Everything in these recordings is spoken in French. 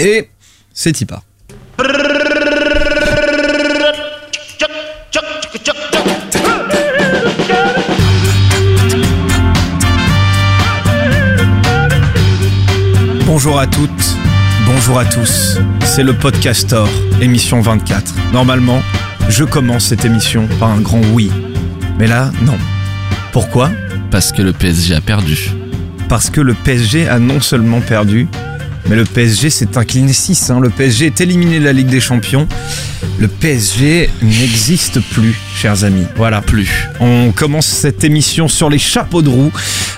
Et c'est part. Bonjour à toutes, bonjour à tous. C'est le Podcastor, émission 24. Normalement, je commence cette émission par un grand oui. Mais là, non. Pourquoi? Parce que le PSG a perdu. Parce que le PSG a non seulement perdu, mais le PSG s'est incliné 6. hein. Le PSG est éliminé de la Ligue des Champions. Le PSG n'existe plus, chers amis. Voilà. Plus. On commence cette émission sur les chapeaux de roue.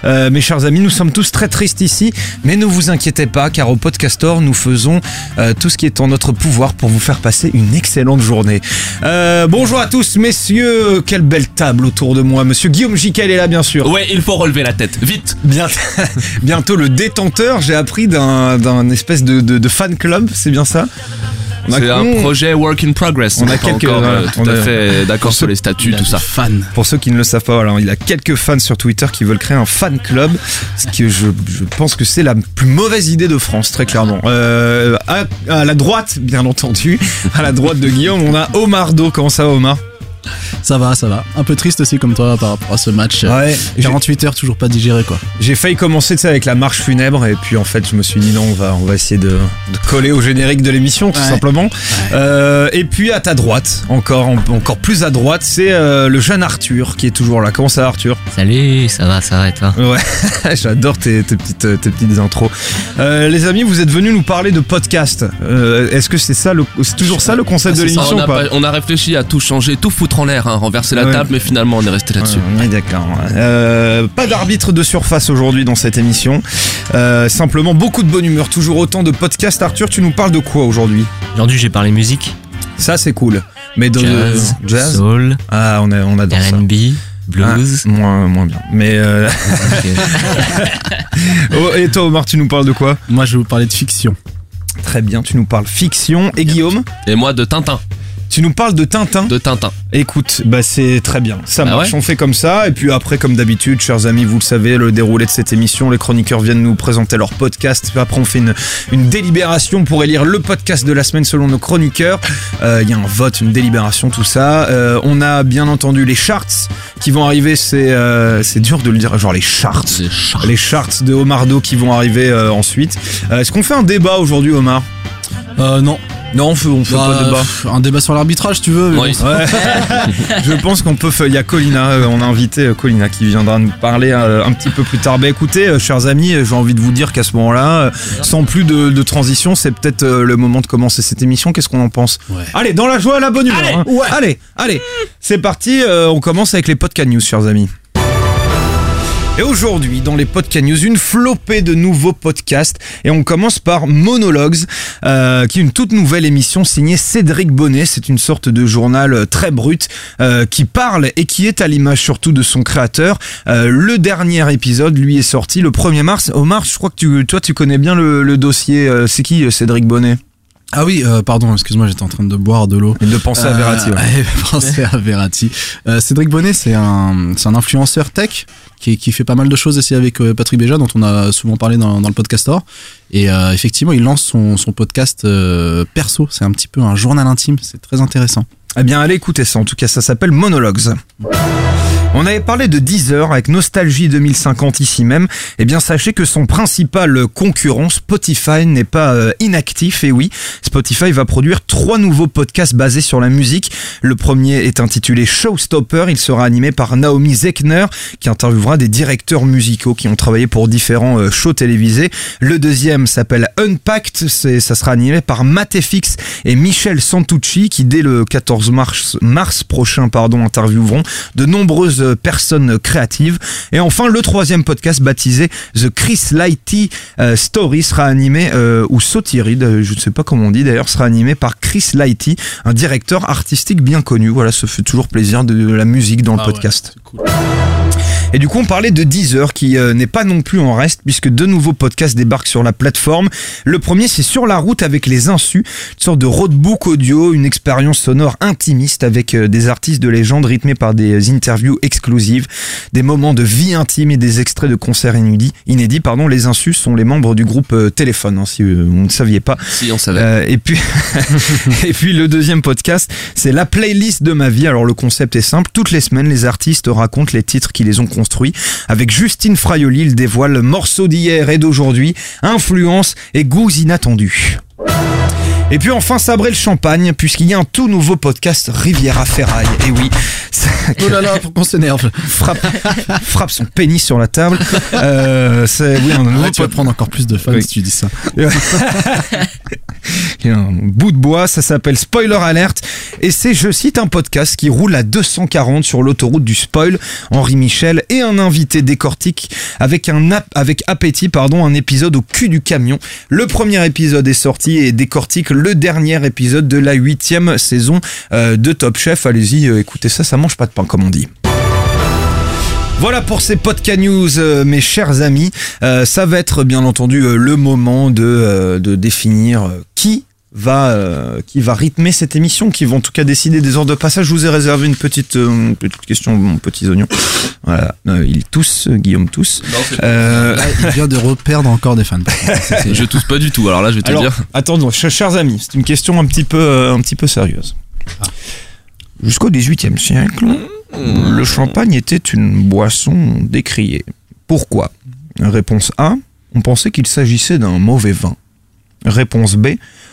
Euh, mes chers amis, nous sommes tous très tristes ici, mais ne vous inquiétez pas, car au Podcastor, nous faisons euh, tout ce qui est en notre pouvoir pour vous faire passer une excellente journée. Euh, bonjour à tous, messieurs. Quelle belle table autour de moi. Monsieur Guillaume Jiquel est là, bien sûr. Ouais, il faut relever la tête. Vite Bien- bientôt le détenteur, j'ai appris d'un d'un espèce de, de- de fan club, c'est bien ça? C'est un projet work in progress. on a quelques- encore euh, tout on à a- fait d'accord sur les statuts, tout ça. Fan. Pour ceux qui ne le savent pas, voilà, il a quelques fans sur Twitter qui veulent créer un fan club, ce que je, je pense que c'est la plus mauvaise idée de France, très clairement. Euh, à, à la droite, bien entendu, à la droite de Guillaume, on a Omar Do. Comment ça va, Omar? Ça va, ça va. Un peu triste aussi comme toi par rapport à ce match. Ouais, j'ai- 48 heures toujours pas digéré quoi. J'ai failli commencer avec la marche funèbre et puis en fait je me suis dit non on va on va essayer de, de coller au générique de l'émission tout Ouais. simplement. Euh, et puis à ta droite encore en- encore plus à droite c'est euh, le jeune Arthur qui est toujours là. Comment ça va, Arthur? Salut, ça va, ça va et toi? Ouais, j'adore tes, tes petites tes petites intros. Euh, les amis vous êtes venus nous parler de podcast. Euh, Est-ce que c'est ça le c'est toujours ça le concept Ah, de l'émission on, a ou pas- on a réfléchi à tout changer, tout foutre en l'air, hein, renverser la Ouais. table, mais finalement on est resté là-dessus. Ouais, ouais, d'accord. Euh, pas d'arbitre de surface aujourd'hui dans cette émission. Euh, simplement beaucoup de bonne humeur, toujours autant de podcasts. Arthur, tu nous parles de quoi aujourd'hui? Aujourd'hui, j'ai parlé musique, Ça, c'est cool. Mais de jazz, jazz? soul, Ah, on, a, on adore ça. R&B, blues. Ah, moins, moins bien. Mais euh... Ok. oh, et toi, Omar, tu nous parles de quoi? Moi je vais vous parler de fiction. Très bien, tu nous parles fiction. Et Guillaume, Et moi de Tintin, tu nous parles de Tintin. de Tintin. Écoute, bah c'est très bien. Ça Ah marche, ouais on fait comme ça. Et puis après, comme d'habitude, chers amis, vous le savez, le déroulé de cette émission, les chroniqueurs viennent nous présenter leur podcast. Après, on fait une, une délibération pour élire le podcast de la semaine selon nos chroniqueurs. Euh, Il y a un vote, une délibération, tout ça. Euh, on a bien entendu les charts qui vont arriver. C'est euh, c'est dur de le dire, genre les charts. C'est char- Les charts de Omardo qui vont arriver euh, ensuite. Euh, Est-ce qu'on fait un débat aujourd'hui, Omar? Euh non. Non, on fait, on fait pas de Bah, débat. un débat sur l'arbitrage tu veux. mais Oui. bon, Ouais. je pense qu'on peut. faire- Il y a Colina, euh, on a invité euh, Colina qui viendra nous parler euh, un petit peu plus tard. Bah écoutez, chers amis, j'ai envie de vous dire qu'à ce moment-là, sans plus de, de transition, c'est peut-être le moment de commencer cette émission. Qu'est-ce qu'on en pense Ouais. Allez, dans la joie, la bonne humeur. hein. Allez, allez, c'est parti. euh, on commence avec les podcast news, chers amis. Et aujourd'hui, dans les podcast news, une flopée de nouveaux podcasts. Et on commence par Monologues, euh, qui est une toute nouvelle émission signée Cédric Bonnet. C'est une sorte de journal euh, très brut euh, qui parle et qui est à l'image surtout de son créateur. Euh, le dernier épisode, lui, est sorti le 1er mars. Omar, je crois que tu, toi, tu connais bien le, le dossier. Euh, C'est qui euh, Cédric Bonnet? Ah oui, euh, pardon, excuse-moi, j'étais en train de boire de l'eau. Et de penser à Verratti. ouais. ouais, penser à Verratti. Euh, Cédric Bonnet, c'est un, c'est un influenceur tech qui, qui fait pas mal de choses aussi avec euh, Patrick Béja, dont on a souvent parlé dans, le podcastor. Et euh, effectivement, il lance son, son podcast euh, perso. C'est un petit peu un journal intime. C'est très intéressant. Eh bien, allez écouter ça. En tout cas, ça s'appelle Monologues. On avait parlé de Deezer avec Nostalgie 2050 ici même. Eh bien, sachez que son principal concurrent, Spotify, n'est pas euh, inactif. Et oui, Spotify va produire trois nouveaux podcasts basés sur la musique. Le premier est intitulé Showstopper. Il sera animé par Naomi Zeckner, qui interviewera des directeurs musicaux qui ont travaillé pour différents euh, shows télévisés. Le deuxième s'appelle Unpacked. Ça sera animé par Matefix et Michel Santucci, qui dès le 14 mars, mars prochain, pardon, intervieweront de nombreuses personnes créatives. Et enfin, le troisième podcast baptisé The Chris Lighty euh, Story sera animé, euh, ou Sotiride, euh, je ne sais pas comment on dit d'ailleurs, sera animé par Chris Lighty, un directeur artistique bien connu. Voilà, ça fait toujours plaisir de, de la musique dans le Ah podcast. Et du coup, on parlait de Deezer qui euh, n'est pas non plus en reste puisque deux nouveaux podcasts débarquent sur la plateforme. Le premier, c'est Sur la route avec les insus, une sorte de roadbook audio, une expérience sonore intimiste avec euh, des artistes de légende rythmés par des interviews exclusives, des moments de vie intime et des extraits de concerts inédits. inédits pardon. Les insus sont les membres du groupe euh, Téléphone, hein, si vous ne saviez pas. Si, on savait. Et puis, et puis le deuxième podcast, c'est la playlist de ma vie. Alors le concept est simple. Toutes les semaines, les artistes racontent les titres qui les ont construits. Avec Justine Fraioli, il dévoile morceaux d'hier et d'aujourd'hui, influences et goûts inattendus. Et puis enfin sabrer le champagne puisqu'il y a un tout nouveau podcast Riviera Ferraille. Et oui, Oh là là, pour qu'on s'énerve. frappe, frappe son pénis sur la table. Euh, c'est oui un nouveau tu vas prendre encore plus de fans Oui. si tu dis ça. Il y a un bout de bois, ça s'appelle Spoiler Alert et c'est, je cite, un podcast qui roule à 240 sur l'autoroute du spoil. Henri Michel et un invité décortique avec un ap- avec appétit pardon un épisode au cul du camion. Le premier épisode est sorti et décortique le dernier épisode de la huitième saison euh, de Top Chef. Allez-y, euh, écoutez ça, ça mange pas de pain comme on dit. Voilà pour ces podcast news, euh, mes chers amis. Ça va être bien entendu le moment de, de définir qui va euh, qui va rythmer cette émission, qui vont en tout cas décider des ordres de passage. Je vous ai réservé une petite euh, une petite question, mon petits oignons. Voilà, euh, il tousse, Guillaume tousse. Euh, Là, il vient de reperdre encore des fans. C'est- c'est- Je tousse pas du tout. Alors là, je vais te alors, dire. attendons, ch- chers amis, c'est une question un petit peu euh, un petit peu sérieuse. Jusqu'au XVIIIe siècle, le champagne était une boisson décriée. Pourquoi? Réponse A, on pensait qu'il s'agissait d'un mauvais vin. Réponse B,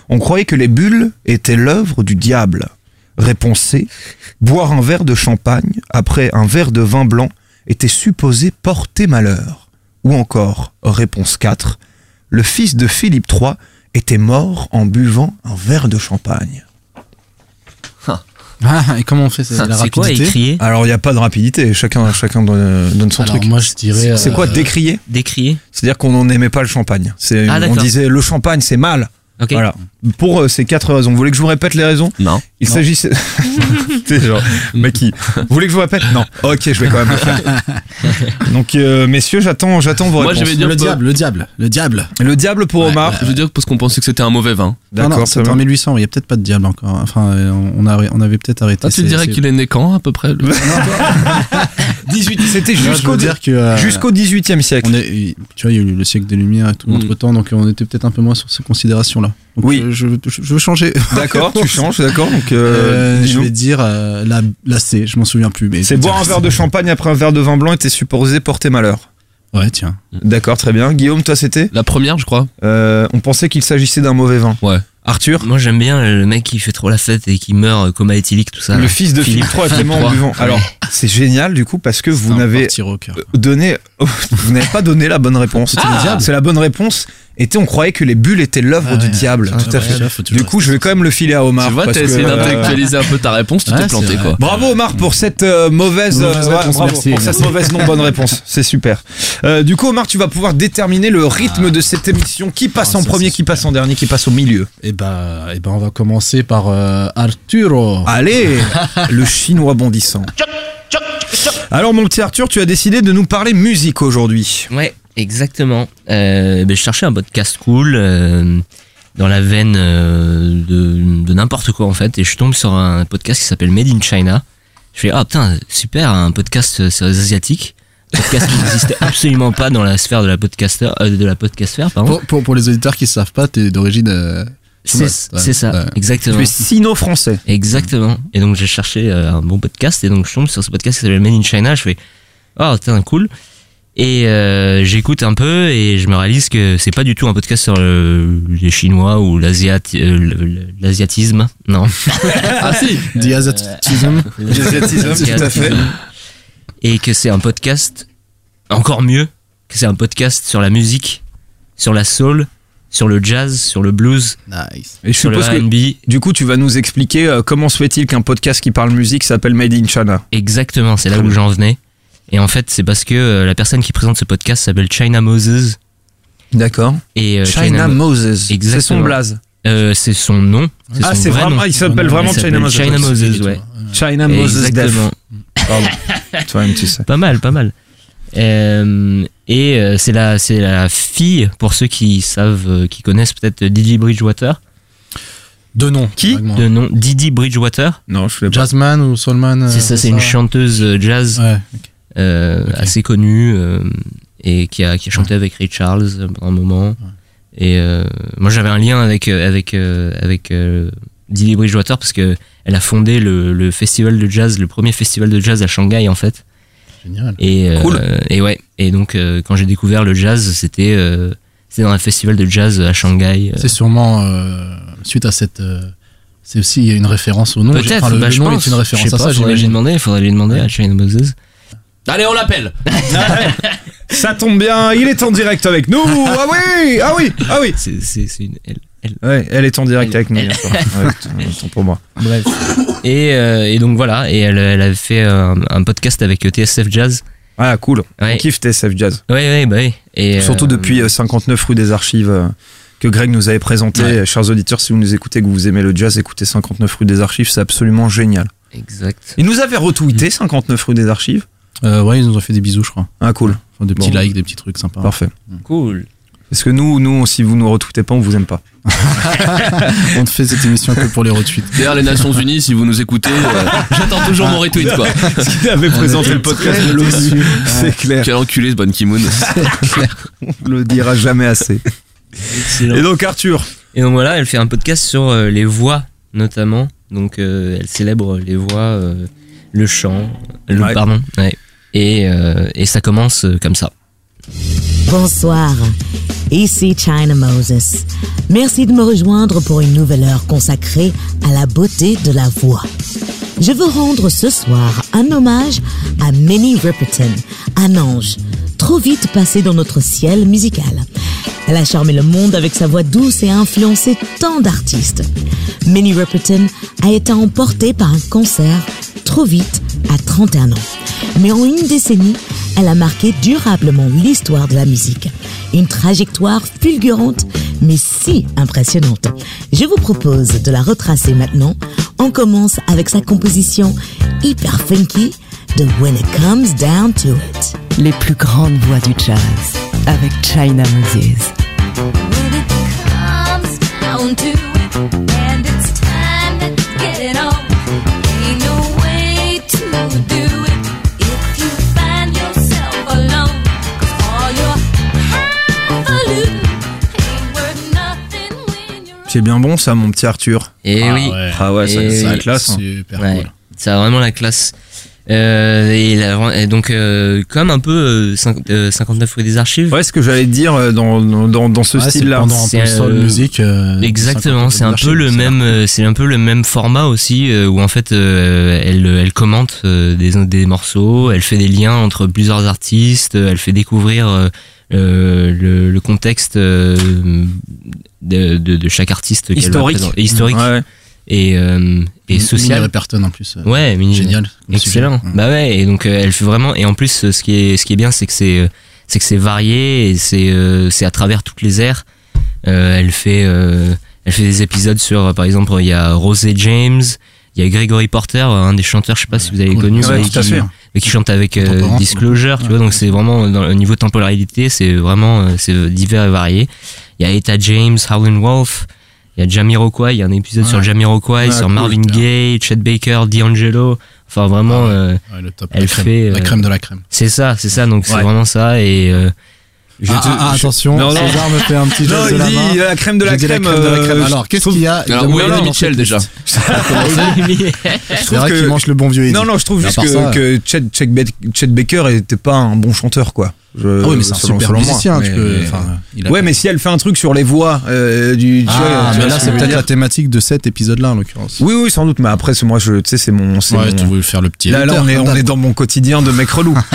on croyait que les bulles étaient l'œuvre du diable. Réponse C, boire un verre de champagne après un verre de vin blanc était supposé porter malheur. Ou encore, réponse 4, le fils de Philippe III était mort en buvant un verre de champagne. Ah, et comment on fait ça La C'est quoi rapidité écrier? Alors il n'y a pas de rapidité, chacun, chacun donne, donne son Alors truc. moi je dirais. C'est quoi euh, décrier? Décrier C'est-à-dire qu'on n'aimait pas le champagne. Ah, on disait le champagne c'est mal. Voilà. Pour euh, ces quatre raisons. Vous voulez que je vous répète les raisons? Non. Il s'agissait. C'est genre, mais qui? Vous voulez que je vous répète? Non. Ok, je vais quand même le faire. Donc, euh, messieurs, j'attends, j'attends vos Moi, je réponses. vais dire Le diable, le diable, le diable. Le diable pour Ouais, Omar. Je veux dire parce qu'on pensait que c'était un mauvais vin. Non, non, D'accord, en bien. 1800, il y a peut-être pas de diable encore. Enfin, euh, on, a, on avait peut-être arrêté. Ah, tu c'est- dirais c'est- qu'il est né quand à peu près le- 18. C'était Non, je jusqu'au veux dire que. euh, jusqu'au 18e siècle. on est, tu vois, il y a eu le siècle des Lumières et tout Mm. entre temps, donc on était peut-être un peu moins sur ces considérations-là. Donc, Oui. je, je, je veux changer. D'accord, tu changes, d'accord. Donc, euh, Euh, je vais dire euh, la, la C, je m'en souviens plus. mais c'est boire un verre de champagne après un verre de vin blanc était supposé porter malheur. Ouais, tiens. D'accord, très bien. Guillaume, toi, c'était La première, je crois. Euh, On pensait qu'il s'agissait d'un mauvais vin. Ouais. Arthur Moi j'aime bien le mec qui fait trop la fête et qui meurt coma éthylique, tout ça. Le là. fils de Philippe Philippe III en buvant. Alors, c'est génial du coup parce que vous n'avez donné, vous n'avez pas donné la bonne réponse. Ah c'est la bonne réponse. Était, on croyait que les bulles étaient l'œuvre Ah du diable. Ah, tout à fait. Du coup, je vais quand même le filer à Omar. tu vois, t'as essayé euh, d'intellectualiser un peu ta réponse, tu Ouais, t'es planté quoi. Bravo Omar pour cette euh, mauvaise, Mauvaise ouais, réponse, bravo merci, pour cette mauvaise non bonne réponse. C'est super. Euh, du coup Omar, tu vas pouvoir déterminer le rythme de cette émission. Qui passe Ah, en premier, qui super. passe en dernier, qui passe au milieu? Et bah, et ben, on va commencer par euh, Arturo. Allez, le chinois bondissant. Alors mon petit Arthur, tu as décidé de nous parler musique aujourd'hui. Ouais, exactement. Euh, ben, je cherchais un podcast cool euh, dans la veine euh, de, de n'importe quoi en fait, et je tombe sur un podcast qui s'appelle Made in China. Je fais ah putain super un podcast sur les asiatiques, podcast qui n'existait absolument pas dans la sphère de la podcaster euh, de la podcastphère pardon. Pour, pour, pour les auditeurs qui savent pas, t'es d'origine. euh, C'est. Ouais, c'est ça, ouais. exactement. Tu es sino-français. Exactement. Et donc j'ai cherché euh, un bon podcast et donc je tombe sur ce podcast qui s'appelle Made in China. Je fais oh putain cool. Et euh, j'écoute un peu et je me réalise que c'est pas du tout un podcast sur le- les Chinois ou euh, l'asiatisme. Non. Ah si The Asiatism. L'asiatisme, tout à fait. Et que c'est un podcast encore mieux que c'est un podcast sur la musique, sur la soul, sur le jazz, sur le blues, Nice. Et je sur le suppose que R&B. du coup, tu vas nous expliquer euh, comment se fait-il qu'un podcast qui parle musique s'appelle Made in China? Exactement, c'est là où j'en venais. Et en fait, c'est parce que euh, la personne qui présente ce podcast s'appelle China Moses. D'accord. Et euh, China, Mo- Moses. C'est son blaze. euh, c'est son nom. Ah, son c'est vrai vraiment, nom. il s'appelle vraiment China Moses. China Moses, ouais. China Moses. Exactement. Toi-même, tu sais. Pas mal, pas mal. Euh, et euh, c'est la, c'est la fille, pour ceux qui savent, euh, qui connaissent peut-être Didi Bridgewater, Deux noms. Qui de nom Didi Bridgewater. Non, je sais pas. Jazzman ou Soulman c'est ça, c'est une chanteuse jazz Ouais. Euh, assez connue euh, et qui a, qui a chanté avec Ray Charles euh, pendant un moment. Et euh, moi j'avais un lien avec avec avec Didi Bridgewater parce que elle a fondé le, le festival de jazz, le premier festival de jazz à Shanghai en fait. Génial. Et Cool. et ouais. Et donc quand j'ai découvert le jazz, c'était c'était dans un festival de jazz à Shanghai. C'est sûrement suite à cette. c'est aussi une référence au nom. Peut-être, Enfin, le, bah, le je nom pense. est une référence à pas, ça, j'imagine. demander, il faudrait lui demander à China Boxes. Allez, on l'appelle. Ça tombe bien, il est en direct avec nous. Ah oui, ah oui, ah oui. C'est c'est c'est une elle. elle. Ouais, elle est en direct avec nous. Ouais, tant pour moi. Bref. Et, euh, et donc voilà, et elle, elle avait fait un, un podcast avec TSF Jazz. Ah cool. Ouais. On kiffe TSF Jazz. Ouais, ouais, bah oui. Et, Surtout euh, depuis euh, 59 rue des Archives euh, que Greg nous avait présenté. Ouais. Chers auditeurs, si vous nous écoutez, que vous aimez le jazz, écoutez 59 rue des Archives, c'est absolument génial. Exact. Il nous avait retweeté 59 rue des Archives. Euh, ouais, ils nous ont fait des bisous, je crois. Ah cool, Enfin, des petits Bon. likes, des petits trucs sympas. parfait. Cool. Parce que nous, nous, si vous nous retweetez pas, on vous aime pas. On te fait cette émission que pour les retweets. D'ailleurs, les Nations Unies, si vous nous écoutez, euh, j'attends toujours mon retweet, quoi. Il avait présenté le podcast de l'ONU. C'est clair. Quel enculé ce Ban Ki-moon. On le dira jamais assez. Excellent. Et donc Arthur, Et donc voilà, elle fait un podcast sur euh, les voix notamment. Donc euh, elle célèbre les voix, euh, le chant, le Ouais. pardon. Ouais. Et, euh, et ça commence euh, comme ça. Bonsoir, ici China Moses. Merci de me rejoindre pour une nouvelle heure consacrée à la beauté de la voix. Je veux rendre ce soir un hommage à Minnie Riperton, un ange, trop vite passé dans notre ciel musical. Elle a charmé le monde avec sa voix douce et a influencé tant d'artistes. Minnie Riperton a été emportée par un cancer trop vite à 31 ans. Mais en une décennie, elle a marqué durablement l'histoire de la musique. Une trajectoire fulgurante, mais si impressionnante. Je vous propose de la retracer maintenant. On commence avec sa composition hyper funky de When It Comes Down to It. Les plus grandes voix du jazz avec China Moses. When it comes down to it, c'est bien bon ça, mon petit Arthur. Et Ah oui, ouais. Ah ouais, ça, c'est la oui. classe. hein. Super Ouais. cool. ça a vraiment la classe. Euh, et, la- et donc euh, comme un peu euh, cinq- euh, 59 rue des archives. Ouais, ce que j'allais te dire euh, dans, dans, dans ce style-là. C'est, euh, musique. euh, Exactement, 50 c'est un peu le même, euh, c'est un peu le même format aussi euh, où en fait euh, elle, elle commente euh, des, des morceaux, elle fait des liens entre plusieurs artistes, euh, elle fait découvrir euh, euh, le, le contexte euh, de, de, de chaque artiste Historique. Et historique Ouais. et, euh, et Minnie social. Riperton en plus. euh, Ouais, mini- Génial. Excellent. sujet. Bah ouais, et donc euh, elle fait vraiment et en plus euh, ce qui est ce qui est bien c'est que c'est euh, c'est que c'est varié et c'est euh, c'est à travers toutes les ères. Euh, elle fait euh, elle fait des épisodes sur euh, par exemple il y a Rosé James, il y a Gregory Porter, un des chanteurs, je sais pas si vous avez Cool. connu, Ouais, qui, chante avec euh, Disclosure, tu vois, donc c'est vraiment dans le niveau temporalité, c'est vraiment euh, c'est divers et varié. Il y a Etta James, Howlin' Wolf, il y a Jamiroquai, il y a un épisode Ouais. sur Jamiroquai, Ouais, sur cool, Marvin. Gaye, Chet Baker, D'Angelo. Enfin vraiment, ouais. euh, top. Elle la crème, fait, la euh, crème de la crème. c'est ça, c'est ça. Donc c'est vraiment ça. Et euh, ah, te- ah, ah, attention, Non, non. César me fait un petit Non, geste de il la dit main. la crème de la crème. de la crème. euh, Alors, qu'est-ce qu'il y a Alors, où est Eddie Mitchell déjà C'est trouve vrai que- qu'il mange le bon vieux Eddie. Non, non, je trouve juste que, ça, que Chet, Chet Ba- Chet Baker était pas un bon chanteur, quoi. Je- Ah oui, mais c'est un selon- super selon moi. musicien. tu Mais- peux- enfin, il a- Ouais, mais si elle fait un truc sur les voix euh, du. tu vois, Ah, tu mais là, c'est veux peut-être la thématique de cet épisode-là, en l'occurrence. Oui, oui, sans doute, mais après, c'est moi, je, tu sais, c'est mon. c'est Ouais, mon- tu voulais faire le petit. Là, là, on est, on est dans mon quotidien de mec relou.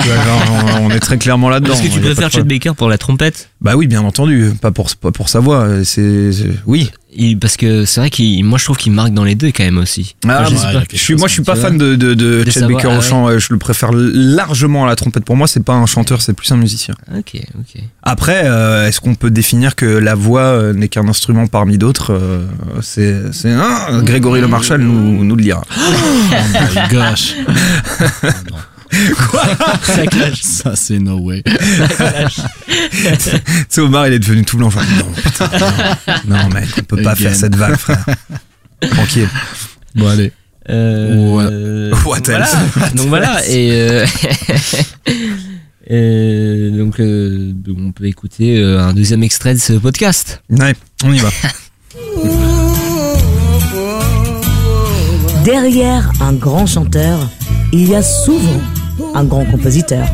On, on est très clairement là-dedans. est-ce que tu préfères Chet. Baker pour la trompette? Bah oui, bien entendu, pas pour, pas pour sa voix. C'est- oui. Il- Parce que c'est vrai qu'il, moi je trouve qu'il marque dans les deux quand même aussi. Ah, Enfin, je bah, Je suis, moi, je suis pas fan de, de, de De Chet sa voix, Baker ah au chant. euh, Je le préfère largement à la trompette. Pour moi, c'est pas un chanteur, c'est plus un musicien. Ok, ok. Après, euh, est-ce qu'on peut définir que la voix euh, n'est qu'un instrument parmi d'autres euh, C'est, c'est hein, Grégory Le Marchal nous, nous le dira. Oh my gosh. Ça clash. Ça, c'est no way. Tu sais, Omar, il est devenu tout blanc. Genre, non, putain, non, non, mec, on peut pas Again. faire cette vanne, frère. Tranquille. Bon, allez. Euh, What voilà. else? Donc voilà, et euh, euh, donc euh, on peut écouter euh, un deuxième extrait de ce podcast. Ouais, on y va. Derrière un grand chanteur, il y a souvent un grand compositeur.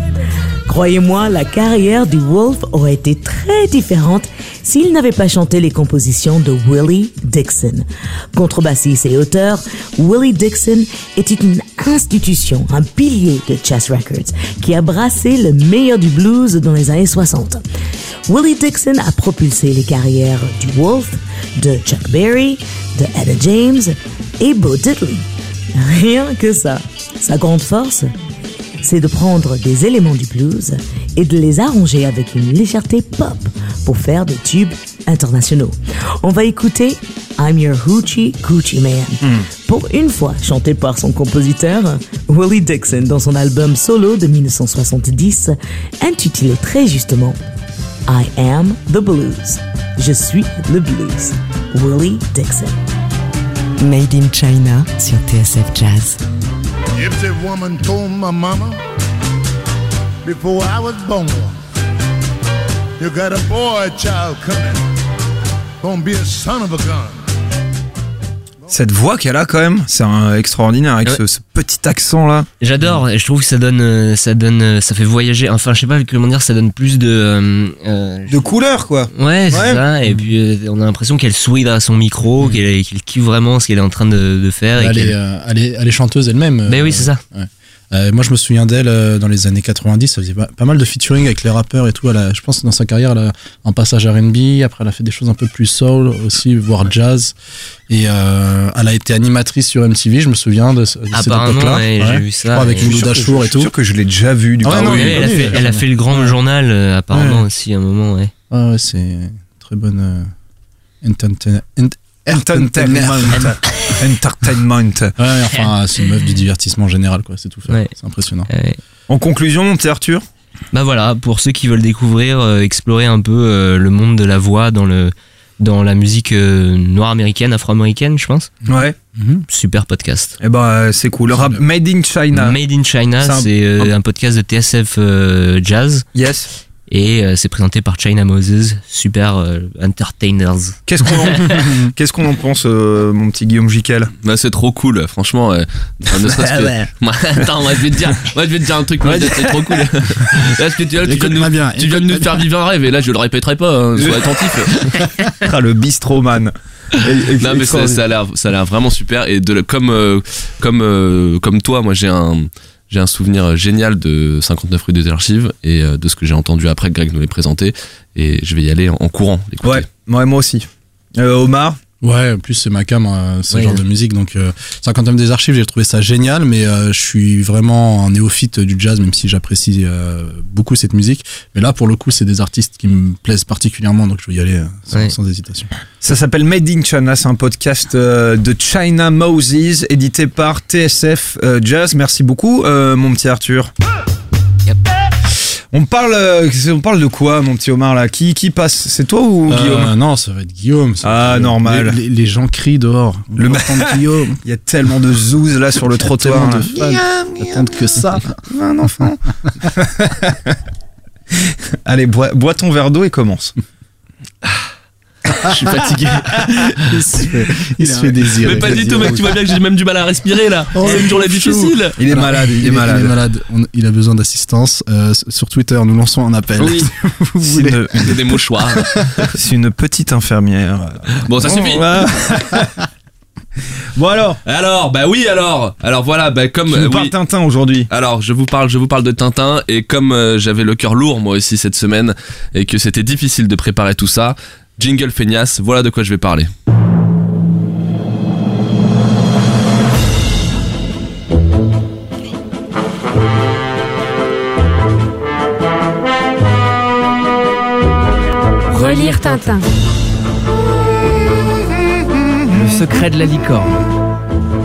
Croyez-moi, la carrière du Wolf aurait été très différente s'il n'avait pas chanté les compositions de Willie Dixon. Contrebassiste et auteur, Willie Dixon était une institution, un pilier de Chess Records qui a brassé le meilleur du blues dans les années 60. Willie Dixon a propulsé les carrières du Wolf, de Chuck Berry, de Etta James et Bo Diddley. Rien que ça. Sa grande force, c'est de prendre des éléments du blues et de les arranger avec une légèreté pop pour faire des tubes internationaux. On va écouter I'm Your Hoochie Coochie Man. Pour une fois chanté par son compositeur, Willie Dixon dans son album solo de 1970, intitulé très justement I Am the Blues. Je suis le blues. Willie Dixon. Made in China sur TSF Jazz. Gypsy woman told my mama before I was born, you got a boy child coming, gonna be a son of a gun. Cette voix qu'elle a quand même, c'est un extraordinaire avec Ouais. ce, ce petit accent là. J'adore, et je trouve que ça donne, euh, ça donne, euh, ça fait voyager. Enfin, je sais pas comment dire, ça donne plus de. euh, euh, De couleur quoi. Ouais, c'est Ouais. ça. Et puis euh, on a l'impression qu'elle sourit à son micro, qu'elle qu'elle kiffe vraiment ce qu'elle est en train de, de faire. et Elle est, euh, elle, est, elle est chanteuse elle-même. Ben euh, oui, c'est ça. Euh, moi, je me souviens d'elle euh, dans les années 90. Elle faisait pas, pas mal de featuring avec les rappeurs et tout. Elle a, je pense que dans sa carrière, elle a un passage R&B. Après, elle a fait des choses un peu plus soul aussi, voire jazz. Et euh, elle a été animatrice sur MTV. Je me souviens de, de cette Apparemment, époque-là. ouais, j'ai vu Je ça, crois avec Je suis Lou sûr que- Dachour je et suis tout. sûr que je l'ai déjà vu du Ah ouais, coup. non, Ouais, oui, elle, a fait, oui, elle a fait le grand Ouais. journal euh, apparemment Ouais. aussi à un moment. Ouais. Ah ouais, c'est une très bonne euh, entertain- ent- Entertainment. Entertainment. Ouais, enfin, c'est une meuf du divertissement général, quoi. C'est tout. Ouais. C'est impressionnant. En conclusion, mon petit Arthur? Bah voilà, pour ceux qui veulent découvrir, euh, explorer un peu euh, le monde de la voix dans le dans la musique euh, noire américaine, afro-américaine, je pense. Ouais. Super podcast. Eh ben c'est cool. Le rap Made in China. Made in China, C'est un- euh, podcast de TSF euh, Jazz Yes. Et euh, c'est présenté par China Moses, super euh, entertainers. Qu'est-ce qu'on en, qu'est-ce qu'on en pense, euh, mon petit Guillaume Jiquel Bah c'est trop cool, franchement. euh, ne serait-ce que- Moi, attends, moi je vais te dire, moi je vais te dire un truc, moi, c'est trop cool. Là, parce que tu, là, tu viens de nous, bien. tu viens de nous faire vivre un rêve et là je le répéterai pas, hein, sois attentif. Ah, le bistroman. Non mais ça, a l'air, ça a l'air vraiment super et de, comme, euh, comme, euh, comme toi, moi j'ai un, j'ai un souvenir génial de 59 rue des Archives et euh, de ce que j'ai entendu après que Greg nous l'ait présenté et je vais y aller en, courant. Ouais, ouais, moi aussi. Euh, Omar Ouais, en plus c'est ma cam, euh, ce genre de musique. Donc, euh, 50 des archives, j'ai trouvé ça génial, mais euh, je suis vraiment un néophyte du jazz, même si j'apprécie euh, beaucoup cette musique. Mais là, pour le coup, c'est des artistes qui me plaisent particulièrement, donc je vais y aller euh, sans, hésitation. Ça s'appelle Made in China, c'est un podcast euh, de China Moses, édité par TSF euh, Jazz. Merci beaucoup, euh, mon petit Arthur. Yep. On parle, euh, on parle de quoi, mon petit Omar là? Qui, qui passe? C'est toi ou Euh, Guillaume? Non, ça va être Guillaume. ça va Ah, être Guillaume. normal. Les, les- les gens crient dehors. On Le Guillaume. Il y a tellement de zouz là sur le trottoir. Tellement de fans qui attendent que ça. Un enfant. Allez, bois, bois ton verre d'eau et commence. Je suis fatigué. Il se fait, il se fait désirer. mais pas du tout, mec, tu vois bien que j'ai même du mal à respirer là. Oh, c'est une journée difficile. Il est malade, il, est malade. On- il a besoin d'assistance. Euh, sur Twitter, nous lançons un appel. Oui, Vous voulez- une, des mouchoirs. c'est une petite infirmière. Bon, ça suffit. Bon, bon alors, Alors, bah oui, alors. Alors voilà, bah comme. tu nous euh, parles oui. Tintin aujourd'hui. Alors, je vous parle, je vous parle de Tintin et comme euh, j'avais le cœur lourd moi aussi cette semaine et que c'était difficile de préparer tout ça, jingle feignasse, voilà de quoi je vais parler. Relire Tintin. Le secret de la licorne.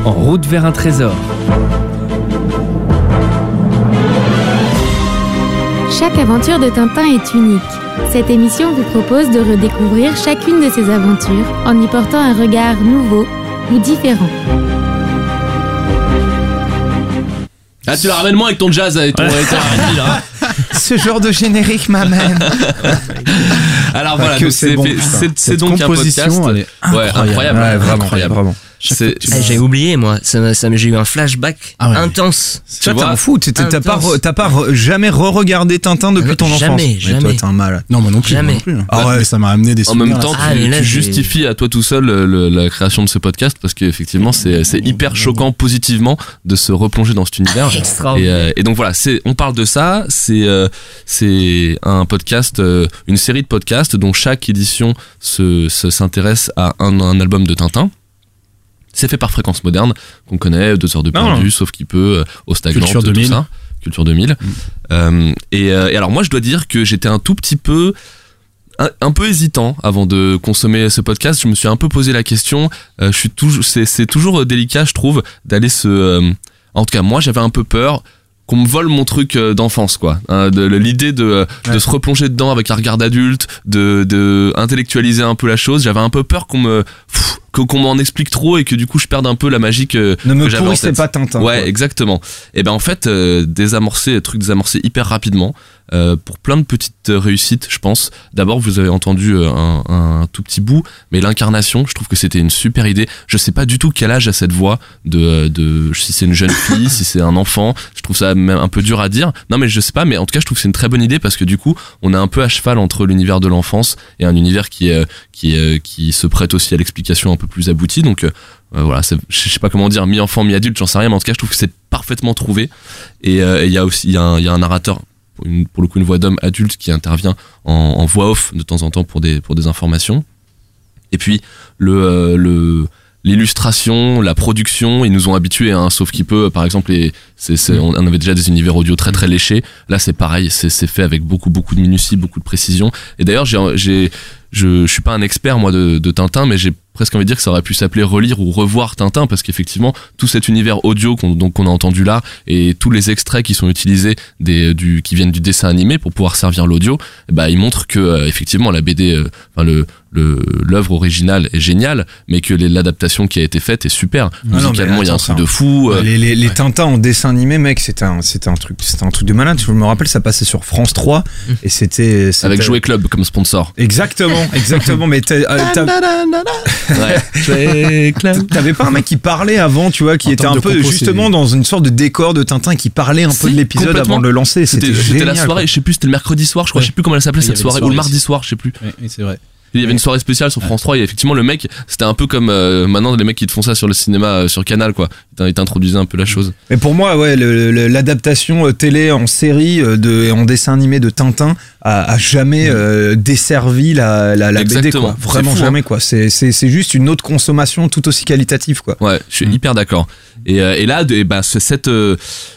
En route vers un trésor. Chaque aventure de Tintin est unique. Cette émission vous propose de redécouvrir chacune de ces aventures en y portant un regard nouveau ou différent. Ah, tu la ramènes moins avec ton jazz et ton, et ton R&B, là. Ce genre de générique m'amène. Alors Pas voilà, que donc c'est c'est bon, fait- putain. c'est c'est Cette donc un composition, podcast. elle est Ouais, incroyable. Ouais, vraiment, incroyable. vraiment. Ah, J'ai oublié moi, ça, ça, j'ai eu un flashback Ah ouais. intense. Tu vois, t'en fous, t'as pas, re- t'as pas re- jamais re-regardé Tintin depuis ton enfance. Jamais, Mais jamais. toi, t'es un malade. Non, moi non plus. Jamais. non plus. Ah ouais. Ça m'a amené des En même temps, Ah, tu, là, justifies à toi tout seul le- le- la création de ce podcast parce qu'effectivement, c'est c'est hyper choquant positivement de se replonger dans cet univers. Et, Extraordinaire. euh, et donc voilà, c'est on parle de ça. C'est euh, c'est un podcast, euh, une série de podcasts dont chaque édition se se- s'intéresse à un, un album de Tintin. C'est fait par Fréquence Moderne, qu'on connaît, Deux heures de Non. perdu, sauf qu'il peut, euh, au stagnant, tout 2000. ça. Culture 2000. Euh, et, euh, et alors moi, je dois dire que j'étais un tout petit peu un, un peu hésitant avant de consommer ce podcast. Je me suis un peu posé la question. Euh, je suis toujours, c'est, toujours délicat, je trouve, d'aller se. euh, en tout cas, moi, j'avais un peu peur qu'on me vole mon truc euh, d'enfance, quoi. Hein, de, l'idée de, euh, de Ouais. se replonger dedans avec un regard d'adulte, de, de intellectualiser un peu la chose. J'avais un peu peur qu'on me, pff, que- qu'on m'en explique trop et que du coup je perde un peu la magie que, Ne me pourrissez pas Tintin. Ouais, quoi. exactement. Et ben en fait, euh, désamorcer, truc désamorcé hyper rapidement, euh, pour plein de petites euh, réussites, je pense. D'abord, vous avez entendu euh, un, un tout petit bout, mais l'incarnation, je trouve que c'était une super idée. Je sais pas du tout quel âge a cette voix, de, de si c'est une jeune fille, si c'est un enfant. Je trouve ça même un peu dur à dire. Non, mais je sais pas, mais en tout cas, je trouve que c'est une très bonne idée parce que du coup, on est un peu à cheval entre l'univers de l'enfance et un univers qui est, qui est, qui se prête aussi à l'explication peu plus aboutie. Donc euh, euh, voilà, je sais pas comment dire, mi-enfant, mi-adulte, j'en sais rien, mais en tout cas, je trouve que c'est parfaitement trouvé. Et euh, il y a aussi, y, a un- y a un narrateur, pour, le coup, une voix d'homme adulte qui intervient en, en voix off de temps en temps pour des, pour des informations. Et puis, le, le, l'illustration, la production, ils nous ont habitués, hein, sauf qu'il peut, par exemple, c'est, c'est- on avait déjà des univers audio très très léchés. Là, c'est pareil, c'est, c'est fait avec beaucoup beaucoup de minutie, beaucoup de précision. Et d'ailleurs, j'ai, j'ai, je, je suis pas un expert moi de, de Tintin, mais j'ai presque envie de dire que ça aurait pu s'appeler relire ou revoir Tintin parce qu'effectivement tout cet univers audio qu'on donc qu'on a entendu là et tous les extraits qui sont utilisés des du qui viennent du dessin animé pour pouvoir servir l'audio, eh ben ils montrent que euh, effectivement la BD, euh, enfin le l'œuvre originale est géniale, mais que l'adaptation qui a été faite est super. non, mais Musicalement, il y a un truc de fou. euh, Les, les, les Tintins en dessin animé, mec, c'était un, un truc, c'était un truc de malade. Je me rappelle, ça passait sur France 3 et c'était, avec Jouet Club comme sponsor. Exactement, exactement. Mais t'as- euh, Ouais. t'avais pas un mec qui parlait avant, tu vois, qui En était un peu justement dans une sorte de décor de Tintin qui parlait un peu de l'épisode avant de le lancer. C'était la soirée, je sais plus, c'était le mercredi soir, je crois, Ouais. je sais plus comment elle s'appelait cette soirée, ou le mardi soir, je sais plus. Oui, c'est vrai. Il y avait une soirée spéciale sur France 3 et effectivement le mec c'était un peu comme euh, maintenant les mecs qui te font ça sur le cinéma euh, sur Canal quoi. Ils t'in- Ils t'introduisaient un peu la chose. Mais pour moi, ouais, l'adaptation euh, télé en série euh, de, et en dessin animé de Tintin a, a jamais euh, desservi la, la, la BD, quoi. Vraiment C'est hein. jamais, quoi. C'est, c'est, c'est juste une autre consommation tout aussi qualitative, quoi. Ouais, je suis Mm. hyper d'accord. Et, euh, et là, eh ben, ce- cette, euh,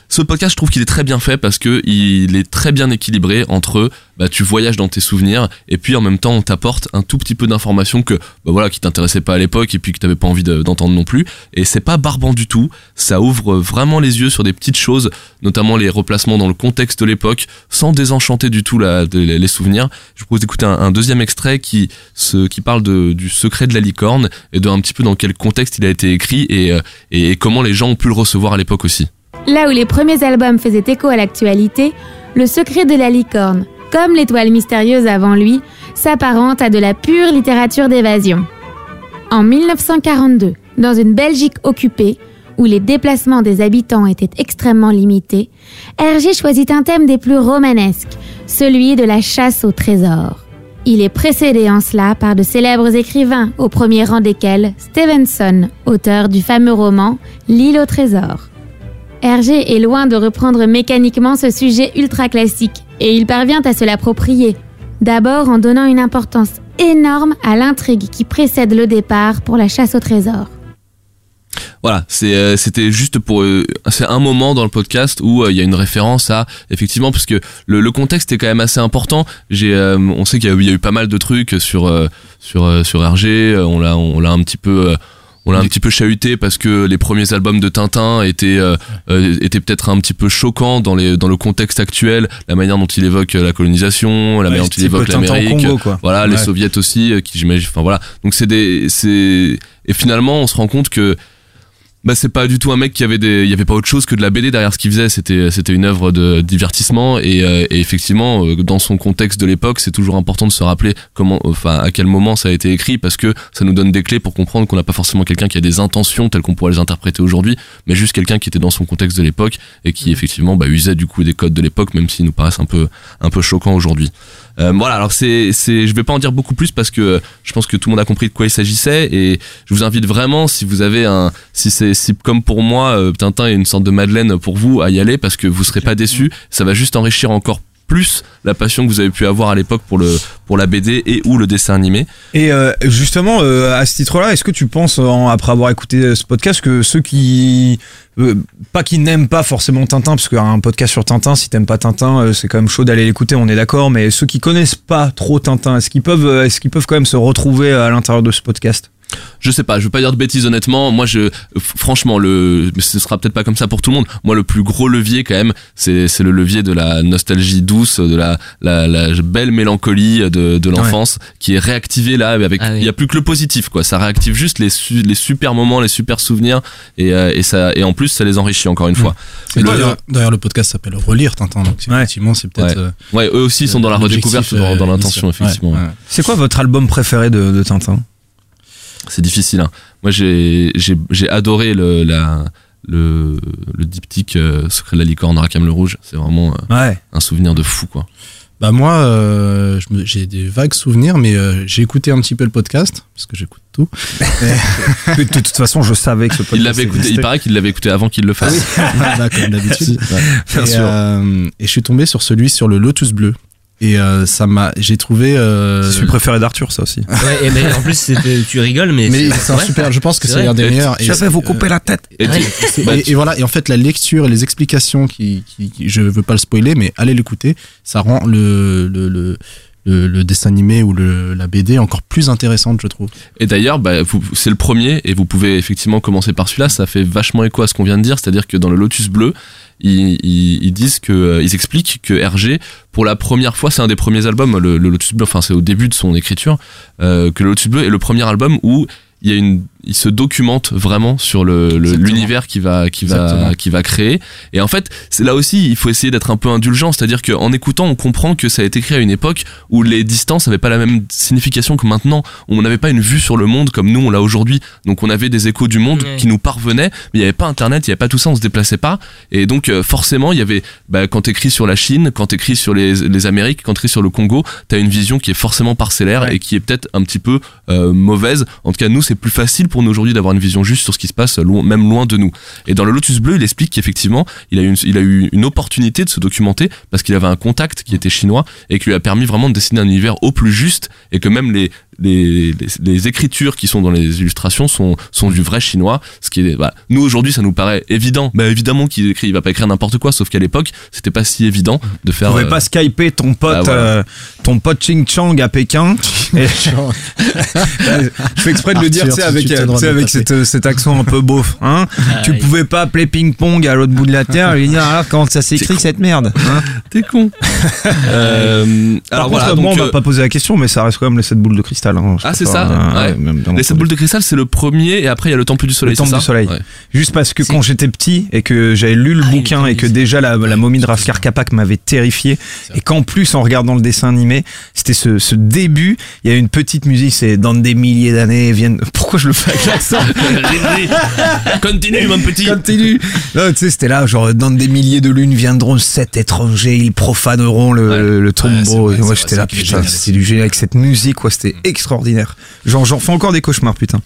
ce podcast, je trouve qu'il est très bien fait parce que il est très bien équilibré entre bah, tu voyages dans tes souvenirs et puis en même temps on t'apporte un tout petit peu d'informations que bah, voilà qui t'intéressait pas à l'époque et puis que t'avais pas envie de- d'entendre non plus. Et c'est pas barbant du tout. Ça ouvre vraiment les yeux sur des petites choses, notamment les replacements dans le contexte de l'époque, sans désenchanter du tout la, les souvenirs. Je vous propose d'écouter un, deuxième extrait qui, qui parle du secret de la licorne et de un petit peu dans quel contexte il a été écrit et, euh, et comment les gens ont pu le recevoir à l'époque aussi. Là où les premiers albums faisaient écho à l'actualité, Le secret de la licorne, comme l'étoile mystérieuse avant lui, s'apparente à de la pure littérature d'évasion. En 1942, dans une Belgique occupée, où les déplacements des habitants étaient extrêmement limités, Hergé choisit un thème des plus romanesques, celui de la chasse au trésor. Il est précédé en cela par de célèbres écrivains, au premier rang desquels Stevenson, auteur du fameux roman L'île au trésor. Hergé est loin de reprendre mécaniquement ce sujet ultra classique, et il parvient à se l'approprier. D'abord en donnant une importance énorme à l'intrigue qui précède le départ pour la chasse au trésor. Voilà, c'est euh, c'était juste pour euh, c'est un moment dans le podcast où euh, il y a une référence à effectivement parce que le, le contexte est quand même assez important. J'ai euh, on sait qu'il y, a eu- il y a eu pas mal de trucs sur euh, sur euh, sur RG, on l'a on l'a un petit peu euh, on l'a un petit peu chahuté parce que les premiers albums de Tintin étaient euh, étaient peut-être un petit peu choquants dans les dans le contexte actuel, la manière dont il évoque la colonisation, la manière dont il évoque l'Amérique, Congo, voilà, les soviets aussi, qui j'imagine, enfin voilà. Donc c'est des c'est et finalement on se rend compte que bah c'est pas du tout un mec qui avait des il y avait pas autre chose que de la BD derrière ce qu'il faisait. C'était c'était une œuvre de divertissement et, euh, et effectivement euh, dans son contexte de l'époque c'est toujours important de se rappeler comment enfin à quel moment ça a été écrit parce que ça nous donne des clés pour comprendre qu'on n'a pas forcément quelqu'un qui a des intentions telles qu'on pourrait les interpréter aujourd'hui mais juste quelqu'un qui était dans son contexte de l'époque et qui effectivement bah, usait du coup des codes de l'époque même s'ils nous paraissent un peu un peu choquants aujourd'hui euh, voilà, alors c'est, c'est, je vais pas en dire beaucoup plus parce que je pense que tout le monde a compris de quoi il s'agissait et je vous invite vraiment, si vous avez un, si c'est, si comme pour moi, euh, Tintin est une sorte de Madeleine pour vous, à y aller parce que vous serez pas déçus. Ça va juste enrichir encore plus la passion que vous avez pu avoir à l'époque pour la BD et ou le dessin animé. Et euh, justement, euh, à ce titre-là, est-ce que tu penses, en- après avoir écouté ce podcast, que ceux qui. euh, pas qui n'aiment pas forcément Tintin, parce qu'un podcast sur Tintin, si t'aimes pas Tintin, euh, c'est quand même chaud d'aller l'écouter, on est d'accord, mais ceux qui connaissent pas trop Tintin, est-ce qu'ils peuvent, euh, est-ce qu'ils peuvent quand même se retrouver à l'intérieur de ce podcast? Je sais pas, je veux pas dire de bêtises honnêtement. Moi, je, franchement, le, ce sera peut-être pas comme ça pour tout le monde. Moi, le plus gros levier quand même, c'est, c'est le levier de la nostalgie douce, de la, la, la belle mélancolie de, de l'enfance qui est réactivée là. Avec, il y a plus que le positif, quoi. Ça réactive juste les, su- les super moments, les super souvenirs, et, euh, et ça, et en plus, ça les enrichit encore une fois. Et Le- D'ailleurs, le podcast s'appelle Relire Tintin, donc effectivement, c'est peut-être. Ouais. euh, Ouais, eux aussi sont dans la redécouverte, dans, euh, dans l'intention, initial. effectivement. Ouais, ouais. ouais. C'est quoi votre album préféré de, de Tintin? C'est difficile. Hein. Moi, j'ai j'ai j'ai adoré le la le le diptyque euh, Secret de la licorne Rackham le rouge. C'est vraiment euh, Ouais. un souvenir de fou quoi. Bah moi, euh, j'ai des vagues souvenirs, mais euh, j'ai écouté un petit peu le podcast parce que j'écoute tout. de toute façon, je savais que ce podcast Il l'avait écouté. Il paraît qu'il l'avait écouté avant qu'il le fasse. Bah, comme d'habitude. Bien et, euh, et je suis tombé sur celui sur le Lotus bleu. Et euh, ça m'a, j'ai trouvé. Euh, C'est celui préféré d'Arthur, ça aussi. Ouais, et mais en plus, c'était- tu rigoles, mais, mais c'est un vrai. super. Je pense que C'est l'un des meilleurs. Je vais vous couper la tête. Et Ouais. tu- C'est- et, et voilà, et en fait, la lecture et les explications qui, qui, qui- je veux pas le spoiler, mais allez l'écouter, ça rend le, le, le, le, le dessin animé ou le, la BD encore plus intéressante, je trouve. Et d'ailleurs, bah, c'est le premier, et vous pouvez effectivement commencer par celui-là. Ça fait vachement écho à ce qu'on vient de dire, c'est-à-dire que dans le Lotus bleu, ils, ils, disent que, euh, ils expliquent que Hergé, pour la première fois, c'est un des premiers albums, le, le Lotus bleu. Enfin, c'est au début de son écriture, euh, que le Lotus bleu est le premier album où il y a une, il se documente vraiment sur le le- l'univers qui va qui va Exactement. qui va créer. Et en fait, c'est là aussi, il faut essayer d'être un peu indulgent, c'est-à-dire qu'en écoutant, on comprend que ça a été créé à une époque où les distances n'avaient pas la même signification que maintenant. On n'avait pas une vue sur le monde comme nous on l'a aujourd'hui. Donc on avait des échos du monde qui nous parvenaient, mais il n'y avait pas Internet, il n'y avait pas tout ça, on se déplaçait pas. Et donc euh, forcément, il y avait, bah, quand t'écris sur la Chine, quand t'écris sur les, les Amériques, quand t'écris sur le Congo, t'as une vision qui est forcément parcellaire Ouais. et qui est peut-être un petit peu euh, mauvaise. En tout cas, nous, c'est plus facile pour nous aujourd'hui d'avoir une vision juste sur ce qui se passe loin, même loin de nous. Et dans le Lotus Bleu, il explique qu'effectivement, il a eu une, il a eu une opportunité de se documenter parce qu'il avait un contact qui était chinois et qui lui a permis vraiment de dessiner un univers au plus juste et que même les, les, les, les écritures qui sont dans les illustrations sont, sont du vrai chinois. Ce qui est, bah, nous aujourd'hui, ça nous paraît évident. Bah, évidemment qu'il écrit, il va pas écrire n'importe quoi, sauf qu'à l'époque, c'était pas si évident de Tu faire. pouvais euh, pas skyper ton pote, bah, voilà. euh, ton pote Ching Chang à Pékin. Et- je fais exprès de le dire, tu sais, avec, tu euh, sais, avec passer. cet, euh, accent un peu beauf. Hein tu pouvais pas appeler ping-pong à l'autre bout de la terre et lui dire alors comment ça s'écrit cette merde. Hein T'es con. euh, Par alors contre, voilà, moi, donc, on euh, va pas poser la question, mais ça reste quand même les 7 boules de cristal. hein. Ah, c'est ça euh, Ouais. dans- Les sept boules de cristal, c'est le premier, et après il y a le temple du soleil. Le temple du soleil. Ouais. Juste parce que quand j'étais petit et que j'avais lu le Ah, bouquin et que déjà la, la momie de Raskar Kapak m'avait terrifié et qu'en plus en regardant le dessin animé, c'était ce, ce début, il y a une petite musique, c'est dans des milliers d'années viennent. Pourquoi je le fais avec l'accent Continue, mon petit. Continue. Non, tu sais, c'était là, genre dans des milliers de lunes viendront sept étrangers, ils profaneront le, Ouais. le, le Ouais, tombeau. Et moi j'étais là, putain, génial. c'était du génie avec cette musique, quoi, c'était extraordinaire. Genre, j'en fais encore des cauchemars, putain.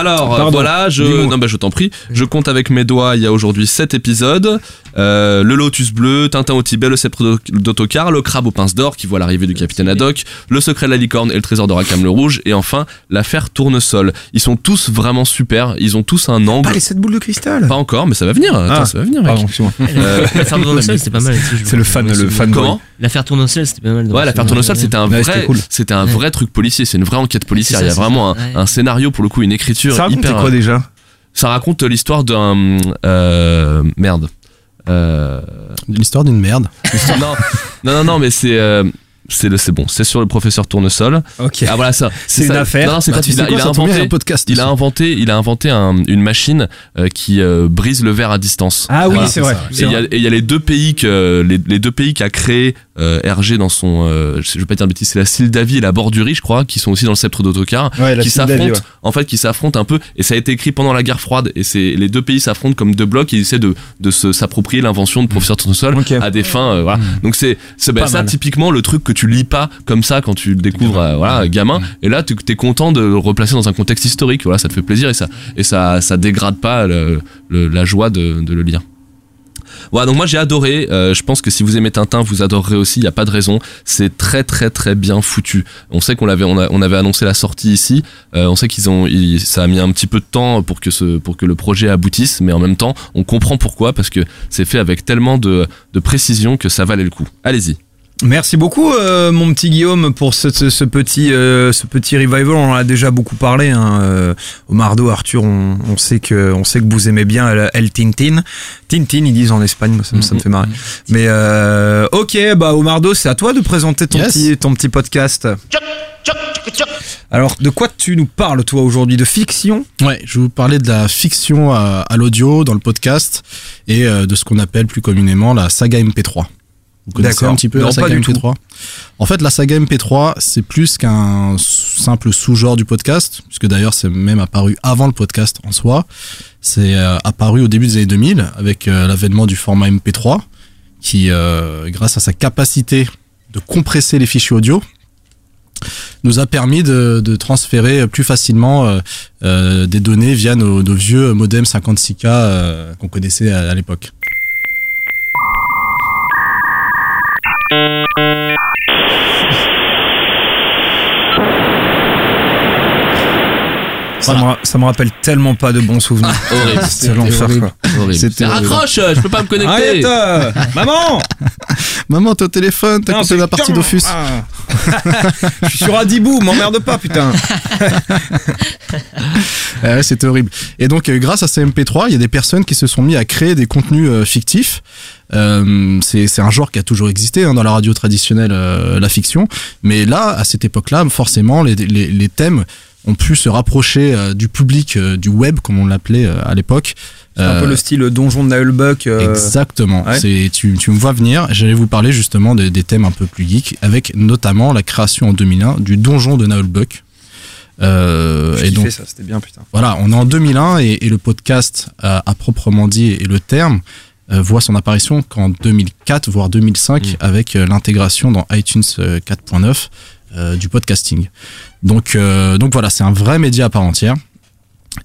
Alors Pardon, voilà, je non bah je t'en prie, je compte avec mes doigts. Il y a aujourd'hui 7 épisodes. Euh, le Lotus bleu, Tintin au Tibet, le sceptre d'Au- d'Autocar, le crabe aux pinces d'or qui voit l'arrivée du capitaine Haddock, le secret de la licorne et le trésor de Rackham le rouge, et enfin l'affaire Tournesol. Ils sont tous vraiment super. Ils ont tous un angle. Pas les sept boules de cristal. Pas encore, mais ça va venir. Attends, Ah, ça va venir, mec. Pardon, excuse-moi. Euh, La ferme de sol, c'est pas mal. C'est le fan, le fan. Comment L'affaire Tournesol, c'était pas mal. Ouais, l'affaire Tournesol, c'était un vrai, c'était cool. c'était un Ouais. vrai truc policier. C'est une vraie enquête policière. Il y a vraiment un scénario pour le coup, une écriture Ça racontait hyper. quoi déjà? Ça raconte l'histoire d'un euh, merde. Euh, L'histoire d'une merde. non, non, non, non, mais c'est. C'est le c'est bon c'est sur le professeur Tournesol Ok. ah voilà ça C'est une ça. affaire. non, non, c'est Bah, pas il a, quoi, il a inventé un podcast. il a inventé il a inventé un- une machine euh, qui euh, brise le verre à distance Ah oui, c'est vrai. Et il y, a- y les deux pays que les, les deux pays qu'a créé euh, RG dans son euh, je vais pas dire de bêtises c'est la Sildavie et la Bordurie je crois qui sont aussi dans le sceptre d'autocar Ouais, la qui s'affrontent ouais. en fait qui s'affrontent un peu et ça a été écrit pendant la guerre froide et c'est les deux pays s'affrontent comme deux blocs et ils essaient de, de se s'approprier l'invention de professeur Tournesol à des fins euh, voilà donc c'est c'est ben, Pas ça mal. typiquement le truc que tu lis pas comme ça quand tu le découvres euh, voilà gamin et là tu es content de le replacer dans un contexte historique voilà ça te fait plaisir et ça et ça ça dégrade pas le- le- la joie de, de le lire voilà, donc moi j'ai adoré. Euh, je pense que si vous aimez Tintin, vous adorerez aussi. Il y a pas de raison. C'est très très très bien foutu. On sait qu'on l'avait, on, avait annoncé la sortie ici. Euh, on sait qu'ils ont, ils- ça a mis un petit peu de temps pour que ce, pour que le projet aboutisse, mais en même temps, on comprend pourquoi parce que c'est fait avec tellement de, de précision que ça valait le coup. Allez-y. Merci beaucoup, euh, mon petit Guillaume, pour ce, ce, ce petit, euh, ce petit revival. On en a déjà beaucoup parlé. Hein. Euh, Omardo, Arthur, on, on sait que, on sait que vous aimez bien El, El Tintin. Tintin, ils disent en Espagne. Moi, ça, me- ça me fait marrer. Mais euh, ok, bah Omardo, c'est à toi de présenter ton Yes. petit, ton petit podcast. Alors, de quoi tu nous parles, toi, aujourd'hui? De fiction? Ouais, je vais vous parler de la fiction à, à l'audio dans le podcast et euh, de ce qu'on appelle plus communément la saga MP3. Vous connaissez un petit peu Non, la saga du tout. MP3 En fait, la saga MP3, c'est plus qu'un simple sous-genre du podcast, puisque d'ailleurs c'est même apparu avant le podcast en soi. C'est euh, apparu au début des années 2000 avec euh, l'avènement du format MP3, qui, euh, grâce à sa capacité de compresser les fichiers audio, nous a permis de, de transférer plus facilement des données via nos, nos vieux modems 56K euh, qu'on connaissait à, à l'époque. Ça, me, ça me rappelle tellement pas de bons souvenirs. Horrible. C'était l'enfer, quoi. Raccroche, je peux pas me connecter. Arrête euh, Maman Maman, t'es au téléphone, t'as coupé c'est- la partie d'Offus. ah. Je suis sur Adibou, m'emmerde pas, putain. Ouais, c'était horrible. Et donc, euh, grâce à ces MP3, il y a des personnes qui se sont mis à créer des contenus euh, fictifs. Euh, c'est un genre qui a toujours existé hein, dans la radio traditionnelle, euh, la fiction. Mais là, à cette époque-là, forcément, les, les, les thèmes ont pu se rapprocher euh, du public, euh, du web, comme on l'appelait euh, à l'époque. C'est un peu Euh, le style donjon de Naëlbuck. euh, Exactement. ouais. C'est tu, tu me vois venir. J'allais vous parler justement des, des thèmes un peu plus geeks, avec notamment la création en 2001 du donjon de Naulbuck. Euh, et donc ça, c'était bien, putain. voilà, on est en 2001 et, et le podcast euh, à proprement dit et le terme voit son apparition qu'en 2004 voire 2005 Mm. avec euh, l'intégration dans iTunes euh, 4.9 euh, du podcasting. Donc euh, donc voilà, c'est un vrai média à part entière.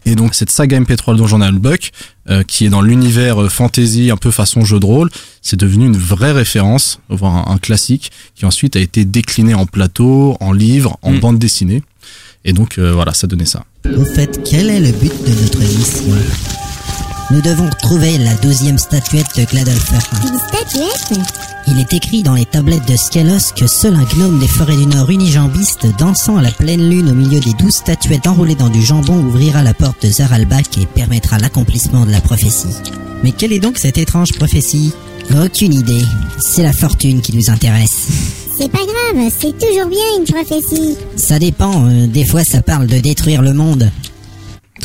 Et donc cette saga MP3 le donjon Buck euh, qui est dans l'univers euh, fantasy un peu façon jeu de rôle, c'est devenu une vraie référence, voire un, un classique qui ensuite a été décliné en plateau, en livre, en Mm. bande dessinée. Et donc euh, voilà, ça donnait ça. Au fait, quel est le but de notre mission Nous devons retrouver la douzième statuette de Gladolfer. Une statuette Il est écrit dans les tablettes de Skelos que seul un gnome des forêts du Nord unijambiste dansant à la pleine lune au milieu des douze statuettes enroulées dans du jambon ouvrira la porte de Zaralbak et permettra l'accomplissement de la prophétie. Mais quelle est donc cette étrange prophétie? Aucune idée. C'est la fortune qui nous intéresse. C'est pas grave, c'est toujours bien une prophétie. Ça dépend, euh, des fois ça parle de détruire le monde.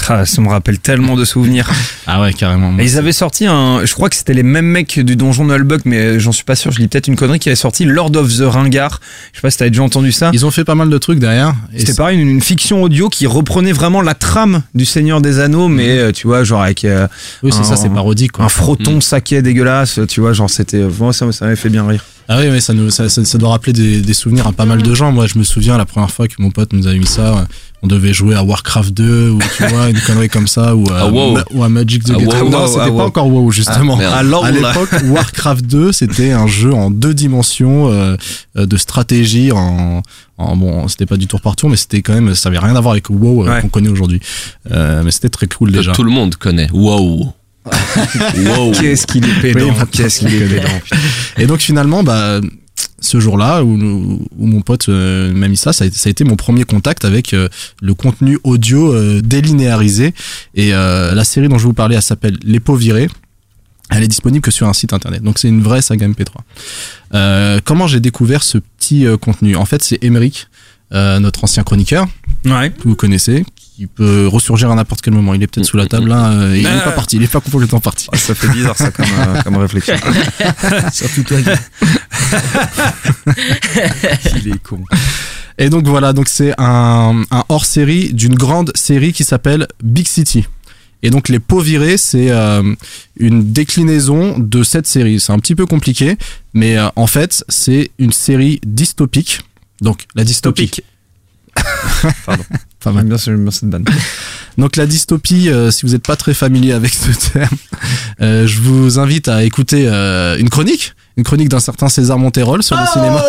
Ah, ça me rappelle tellement de souvenirs. Ah ouais, carrément. Et ils avaient sorti un, je crois que c'était les mêmes mecs du donjon de Nullbuck, mais j'en suis pas sûr, je lis peut-être une connerie qui avait sorti Lord of the Ringard. Je sais pas si t'avais déjà entendu ça. Ils ont fait pas mal de trucs derrière. C'était pareil, une, une fiction audio qui reprenait vraiment la trame du Seigneur des Anneaux, mais euh, tu vois, genre avec euh, Oui, c'est un- ça, c'est parodique. Quoi. un frotton saké dégueulasse, tu vois, genre c'était, moi ça, ça m'avait fait bien rire. Ah oui, mais ça, nous, ça, ça, ça doit rappeler des, des souvenirs à pas mal de gens. Moi, je me souviens la première fois que mon pote nous avait mis ça. On devait jouer à Warcraft 2 ou tu vois une connerie comme ça ou à, Ah, WoW. Ma- ou à Magic the Ah, Gathering. WoW, Non, ah, c'était WoW. pas encore WoW justement. Ah. Ah, à l'époque, Warcraft 2, c'était un jeu en deux dimensions euh, euh, de stratégie. En, en bon, c'était pas du tour par tour, mais c'était quand même, ça avait rien à voir avec WoW euh, Ouais. qu'on connaît aujourd'hui. Euh, mais c'était très cool Que déjà. tout le monde connaît. Wow. wow. Qu'est-ce qu'il est pédant, Oui, qu'est-ce qu'il est pédant. Et donc finalement, bah, ce jour-là où, où mon pote euh, m'a mis ça, ça a, été- ça a été mon premier contact avec euh, le contenu audio euh, délinéarisé. Et euh, la série dont je vous parlais, elle s'appelle Les Peaux virées. Elle est disponible que sur un site internet. Donc c'est une vraie saga MP3. Euh, comment j'ai découvert ce petit euh, contenu? En fait, c'est Emeric, euh, notre ancien chroniqueur, Ouais. que vous connaissez, qui peut ressurgir à n'importe quel moment. Il est peut-être sous la table là. euh, il n'est pas parti. Il est pas complètement parti. Ah, ça fait bizarre ça comme, euh, comme réflexion. Surtout toi. Il est con. Et donc voilà, donc c'est un, un hors-série d'une grande série qui s'appelle Big City. Et donc les peaux virées, c'est euh, une déclinaison de cette série. C'est un petit peu compliqué, mais euh, en fait c'est une série dystopique. Donc la dystopie. Pardon. Pas mal. J'aime bien, ce- j'aime bien cette banne. Donc la dystopie, euh, si vous n'êtes pas très familier avec ce terme, euh, je vous invite à écouter euh, une chronique, une chronique d'un certain César Monterol sur le cinéma.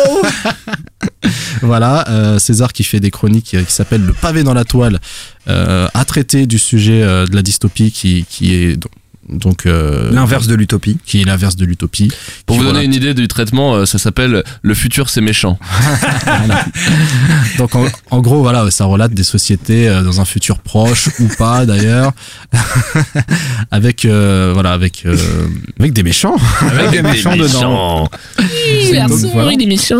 voilà, César qui fait des chroniques qui s'appellent Le pavé dans la toile, à traiter du sujet de la dystopie qui, qui est donc- donc euh, L'inverse de l'utopie. qui est l'inverse de l'utopie. Pour vous donner voilà. une idée du traitement, euh, ça s'appelle Le futur c'est méchant. Donc en, en gros voilà, ça relate des sociétés euh, dans un futur proche ou pas d'ailleurs, avec euh, voilà avec euh, avec des méchants. Avec des méchants dedans. Donc, voilà. est méchant.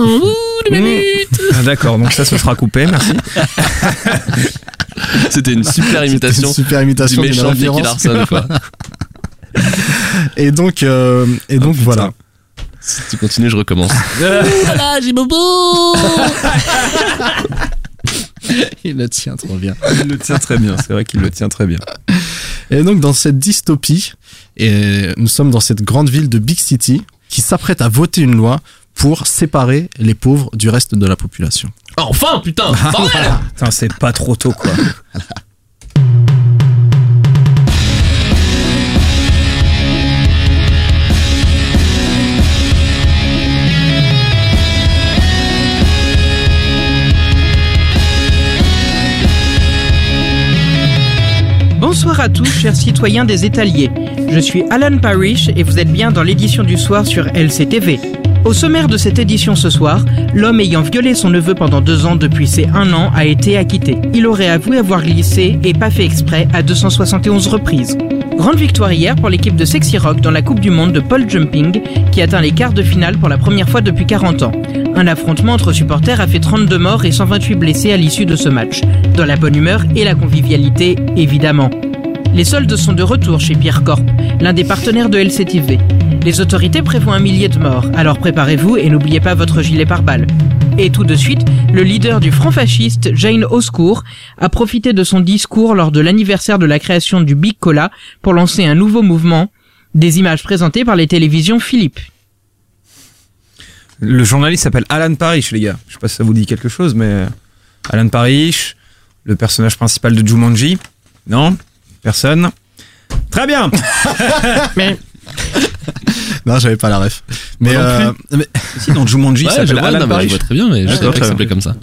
Ah, D'accord, donc ça ce sera coupé, merci. C'était une super C'était imitation une super du imitation d'une méchant référence. Larson quoi. Et donc euh, et donc putain. voilà. Si tu continues, je recommence. Voilà, j'ai bobo. Il le tient trop bien. Il le tient très bien, c'est vrai qu'il le tient très bien. Et donc dans cette dystopie, et nous sommes dans cette grande ville de Big City qui s'apprête à voter une loi pour séparer les pauvres du reste de la population. Enfin, putain, bordel Putain, c'est pas trop tôt quoi. Bonsoir à tous, chers citoyens des étaliers. Je suis Alan Parrish et vous êtes bien dans l'édition du soir sur LCTV. Au sommaire de cette édition ce soir, l'homme ayant violé son neveu pendant deux ans depuis ses un an a été acquitté. Il aurait avoué avoir glissé et pas fait exprès à 271 reprises. Grande victoire hier pour l'équipe de Sexy Rock dans la Coupe du Monde de pole jumping qui atteint les quarts de finale pour la première fois depuis 40 ans. Un affrontement entre supporters a fait 32 morts et 128 blessés à l'issue de ce match. Dans la bonne humeur et la convivialité, évidemment. Les soldes sont de retour chez Pierre Corp, l'un des partenaires de LCTV. Les autorités prévoient un millier de morts, alors préparez-vous et n'oubliez pas votre gilet pare-balles. Et tout de suite, le leader du front fasciste, Jane Oscourt, a profité de son discours lors de l'anniversaire de la création du Big Cola pour lancer un nouveau mouvement, des images présentées par les télévisions Philippe. Le journaliste s'appelle Alan Parrish, les gars. Je sais pas si ça vous dit quelque chose, mais Alan Parrish, le personnage principal de Jumanji. Non? Personne Très bien Non, j'avais pas la ref. Mais, euh, mais, Si, dans Jumanji, il Ouais, je s'appelle vois, Alan non, mais je vois très bien, mais je Ouais, savais pas que ça s'appelait comme ça.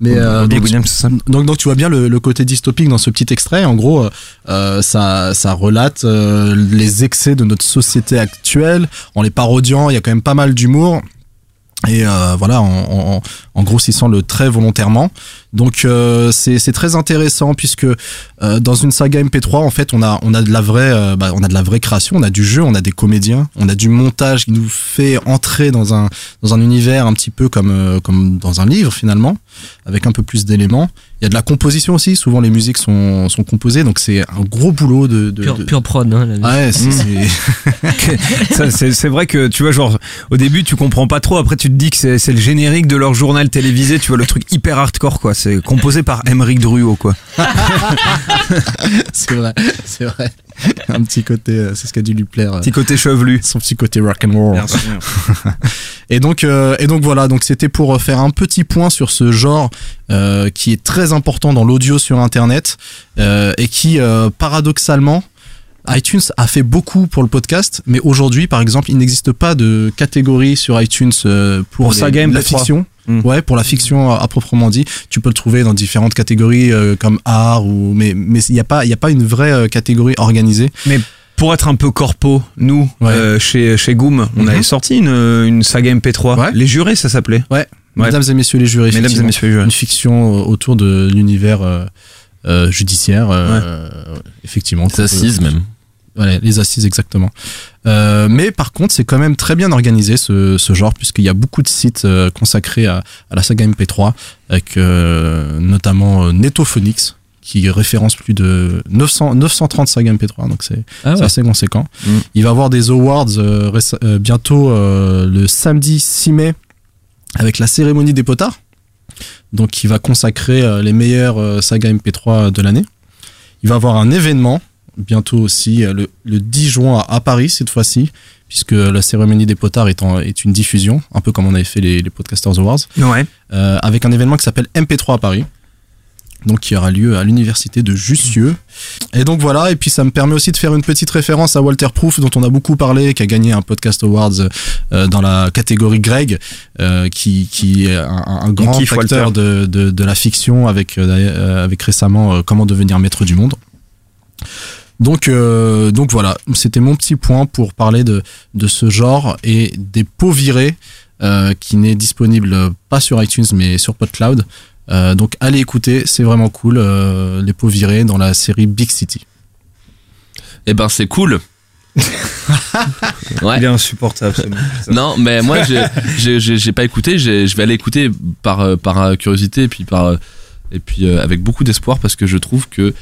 mais, euh, donc, ça? tu vois bien le, le côté dystopique dans ce petit extrait. En gros, euh, ça, ça relate euh, les excès de notre société actuelle en les parodiant. Il y a quand même pas mal d'humour. Et euh, voilà, en, en, en grossissant le trait volontairement. Donc euh, c'est très intéressant puisque euh, dans une saga MP3 en fait on a on a de la vraie euh, bah, on a de la vraie création, on a du jeu, on a des comédiens, on a du montage qui nous fait entrer dans un dans un univers un petit peu comme comme dans un livre finalement avec un peu plus d'éléments. Il y a de la composition aussi, souvent les musiques sont sont composées donc c'est un gros boulot de, de, Pure, de- pure prod, hein, la musique. Ouais, c'est- c'est Ça, c'est c'est vrai que tu vois, genre, au début, tu comprends pas trop. Après, tu te dis que c'est c'est le générique de leur journal télévisé. Tu vois, le truc hyper hardcore, quoi. C'est composé par Emeric Druot, quoi. c'est vrai, c'est vrai. Un petit côté, euh, c'est ce qui a dû lui plaire. euh, Petit côté chevelu. son petit côté rock and roll. Bien sûr. Et donc, euh, et donc voilà, donc c'était pour faire un petit point sur ce genre euh, qui est très important dans l'audio sur Internet euh, et qui, euh, paradoxalement, iTunes a fait beaucoup pour le podcast, mais aujourd'hui, par exemple, il n'existe pas de catégorie sur iTunes euh, pour, Pour les- saga la MP3. fiction. Mm. Ouais, pour la fiction à, à proprement dit, tu peux le trouver dans différentes catégories euh, comme art ou mais mais il n'y a pas il y a pas une vraie euh, catégorie organisée. Mais Pour être un peu corpo, nous, Ouais. euh, chez, chez Goom, on Mhm. avait sorti une, une saga MP3. Ouais. Les jurés, ça s'appelait. Ouais. Ouais. Mesdames et messieurs les jurés. Mesdames et messieurs les jurés. Une fiction autour de l'univers euh, euh, judiciaire. euh, effectivement. Les assises même. Voilà, les assises exactement. Euh, mais par contre, c'est quand même très bien organisé ce, ce genre puisqu'il y a beaucoup de sites euh, consacrés à, à la saga MP3 avec euh, notamment euh, Netophonix qui référence plus de 900, 930 sagas MP3 donc c'est Ah c'est assez conséquent. Mm. Il va avoir des awards euh, euh, bientôt euh, le samedi 6 mai avec la cérémonie des potards donc qui va consacrer les meilleures sagas MP3 de l'année. Il va avoir un événement bientôt aussi euh, le, le 10 juin à, à Paris cette fois-ci puisque la cérémonie des potards est, en- est une diffusion un peu comme on avait fait les, les Podcasters Awards Ouais. euh, avec un événement qui s'appelle MP3 à Paris donc qui aura lieu à l'université de Jussieu. Et donc voilà, et puis ça me permet aussi de faire une petite référence à Walter Proof dont on a beaucoup parlé, qui a gagné un podcast awards euh, dans la catégorie Greg, euh, qui, qui est un, un grand kiffe acteur Walter. de, de, de la fiction avec, avec récemment Comment devenir maître du monde. Donc, euh, donc voilà, c'était mon petit point pour parler de, de ce genre et des pots virés euh, qui n'est disponible pas sur iTunes mais sur PodCloud. Euh, donc allez écouter, c'est vraiment cool, euh, les pots virés dans la série Big City. Eh ben c'est cool. ouais. Il est insupportable. ce. Non, mais moi, j'ai- pas écouté. Je vais aller écouter par, par curiosité et puis, par, et puis avec beaucoup d'espoir parce que je trouve que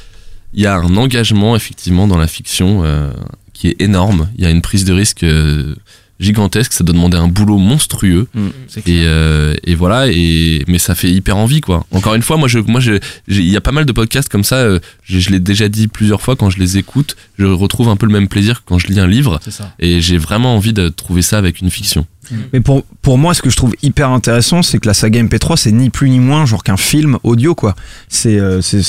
il y a un engagement effectivement dans la fiction euh, qui est énorme. Il y a une prise de risque euh, gigantesque. Ça doit demander un boulot monstrueux. Et, euh, et voilà. Et mais ça fait hyper envie quoi. Encore une fois, moi, je, moi, je- il y a pas mal de podcasts comme ça. euh, je je l'ai déjà dit plusieurs fois. Quand je les écoute, je retrouve un peu le même plaisir que quand je lis un livre. C'est ça. Et j'ai vraiment envie de trouver ça avec une fiction. Mais pour, pour moi, ce que je trouve hyper intéressant, c'est que la saga MP3, c'est ni plus ni moins genre qu'un film audio, quoi. C'est euh, c'est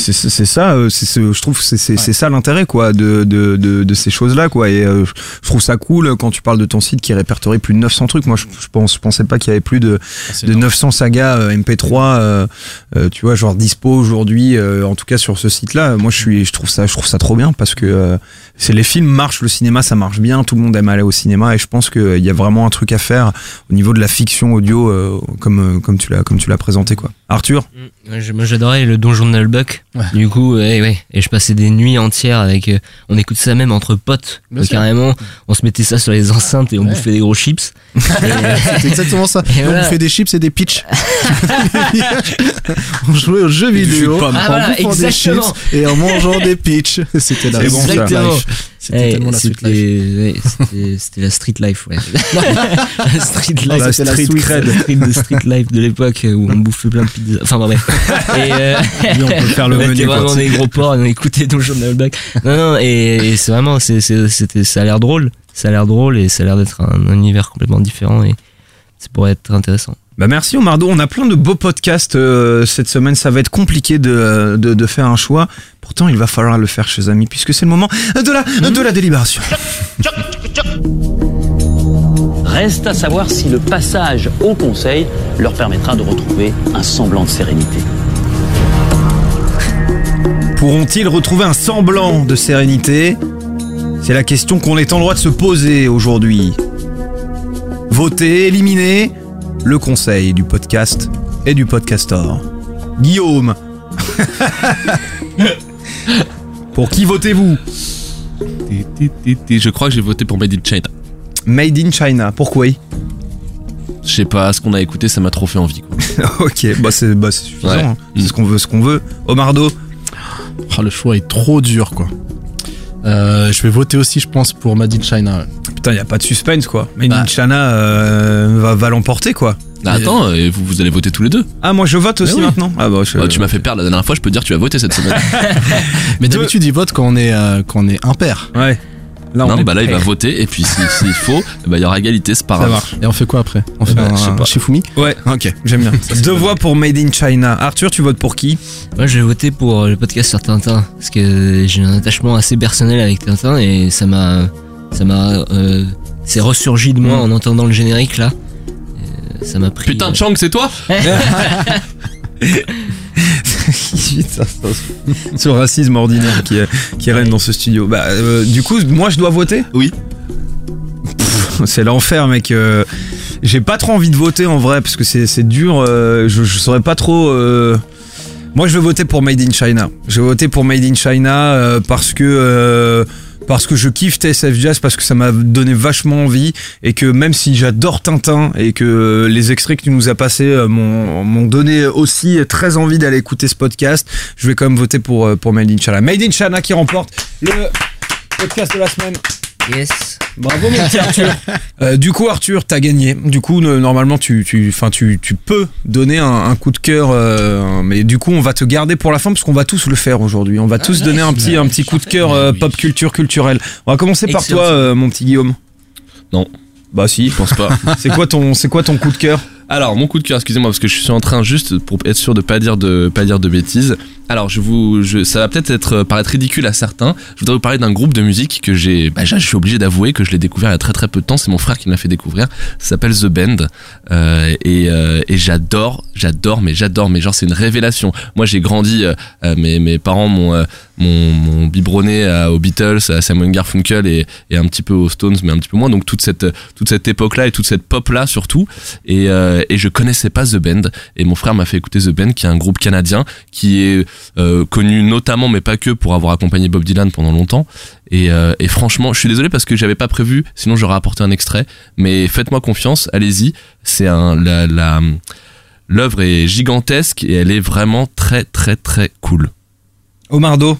ça, euh, c'est ce- je trouve c'est c'est c'est ça l'intérêt, quoi, de, de, de, de ces choses-là, quoi. Et euh, je trouve ça cool quand tu parles de ton site qui répertorie plus de 900 trucs. Moi, je, je, pense, je pensais pas qu'il y avait plus de, c'est de énorme. 900 sagas euh, MP3, euh, euh, tu vois, genre dispo aujourd'hui, euh, en tout cas sur ce site-là. Moi, je suis, je trouve ça, je trouve ça trop bien parce que euh, c'est les films marchent, le cinéma ça marche bien, tout le monde aime aller au cinéma et je pense qu'il y a vraiment un truc à faire au niveau de la fiction audio euh, comme euh, comme tu l'as comme tu l'as présenté quoi. Arthur, je- Moi j'adorais le donjon de Nullbuck. Ouais. Du coup, ouais, ouais. Et je passais des nuits entières avec. euh, on écoute ça même entre potes. Carrément, on se mettait ça sur les enceintes et on Ouais. bouffait des gros chips. C'est exactement ça. Et on voilà. fait des chips et des pitchs. on jouait aux jeux vidéo en Ah, voilà, bouffant des chips et en mangeant des pitchs. C'était la bon, C'était tellement la street life. ouais, c'était- la street life, ouais. la street life. la c'était la street Swiss. cred. La street, de street life de l'époque où on bouffait plein de pizzas. Enfin, bon, bref. Et, euh, on peut faire le on menu, vraiment des gros porcs, on écoutait Donjon Nullbuck. Non, non, et, et c'est vraiment, c'est, c'était, ça a l'air drôle. Ça a l'air drôle et ça a l'air d'être un, univers complètement différent et ça pourrait être intéressant. Bah merci Omardo, on a plein de beaux podcasts euh, cette semaine, ça va être compliqué de, de, de faire un choix. Pourtant, il va falloir le faire chez amis puisque c'est le moment de la de la délibération. Reste à savoir si le passage au Conseil leur permettra de retrouver un semblant de sérénité. Pourront-ils retrouver un semblant de sérénité? C'est la question qu'on est en droit de se poser aujourd'hui. Voter, éliminer? Le conseil du podcast et du podcastor. Guillaume Pour qui votez-vous? Je crois que j'ai voté pour Made in China. Made in China, pourquoi? Je sais pas, ce qu'on a écouté, ça m'a trop fait envie. Quoi. Ok, bah c'est bah, c'est suffisant. Ouais. hein. C'est ce qu'on veut, ce qu'on veut. Omardo Ah, le choix est trop dur, quoi. Euh, je vais voter aussi, je pense, pour Made in China. Putain, y a pas de suspense quoi. Made in Bah. China euh, va, va l'emporter quoi. Bah, attends, et vous, vous allez voter tous les deux. Ah, moi je vote aussi oui. maintenant Ah bah, je- Bah, tu m'as fait perdre la dernière fois, je peux te dire que tu as voté cette semaine. Mais d'habitude, ils votent quand on est, euh, quand on est impair. Ouais. Là, on non, est bah là, il va voter, et puis si- s'il faut, bah, il y aura égalité, c'est pas Ça grave. marche. Et on fait quoi après On fait bah, un, je sais pas. Shifumi Ouais, Ok. j'aime bien. Deux voix pour Made in China. Arthur, tu votes pour qui Moi, j'ai voté pour le podcast sur Tintin parce que j'ai un attachement assez personnel avec Tintin et ça m'a, ça m'a, euh, c'est ressurgi de moi en entendant le générique là. Euh, Ça m'a pris. Putain, Chang, c'est toi ce racisme ordinaire qui, qui règne dans ce studio. Bah, euh, du coup, moi je dois voter? Oui. C'est l'enfer, mec. euh, J'ai pas trop envie de voter en vrai, parce que c'est dur. euh, je, je saurais pas trop. Moi, je vais voter pour Made in China. Je vais voter pour Made in China parce que. Parce que je kiffe TSF Jazz, parce que ça m'a donné vachement envie, et que même si j'adore Tintin, et que les extraits que tu nous as passés euh, m'ont m'ont donné aussi très envie d'aller écouter ce podcast, je vais quand même voter pour, euh, pour Made in China. Made in China qui remporte le podcast de la semaine. Yes. Bravo mon petit Arthur. Euh, du coup Arthur, t'as gagné. Du coup normalement tu tu enfin tu, tu peux donner un, un coup de cœur, euh, mais du coup on va te garder pour la fin parce qu'on va tous le faire aujourd'hui. On va tous donner un petit un petit coup de cœur euh, pop culture culturelle. On va commencer par Excellent. toi euh, mon petit Guillaume. Non. Bah si. Je pense pas. c'est quoi ton c'est quoi ton coup de cœur? Alors, mon coup de cœur, excusez-moi, parce que je suis en train juste pour être sûr de pas dire de pas dire de bêtises. Alors, je vous, ça va peut-être être euh, paraître ridicule à certains. Je voudrais vous parler d'un groupe de musique que j'ai, bah, je suis obligé d'avouer que je l'ai découvert il y a très très peu de temps. C'est mon frère qui me l'a fait découvrir. Ça s'appelle The Band euh, et, euh, et j'adore, j'adore, mais j'adore, mais genre c'est une révélation. Moi, j'ai grandi, mes mes parents m'ont m'ont biberonné aux Beatles, à Simon Garfunkel et, et un petit peu aux Stones, mais un petit peu moins. Donc toute cette toute cette époque-là et toute cette pop-là surtout. Et, et je connaissais pas The Band. Et mon frère m'a fait écouter The Band, qui est un groupe canadien qui est euh, connu notamment, mais pas que, pour avoir accompagné Bob Dylan pendant longtemps. Et, euh, et franchement, je suis désolé parce que j'avais pas prévu, sinon j'aurais apporté un extrait. Mais faites-moi confiance, allez-y. C'est un la la l'œuvre est gigantesque et elle est vraiment très très très cool. Omardo.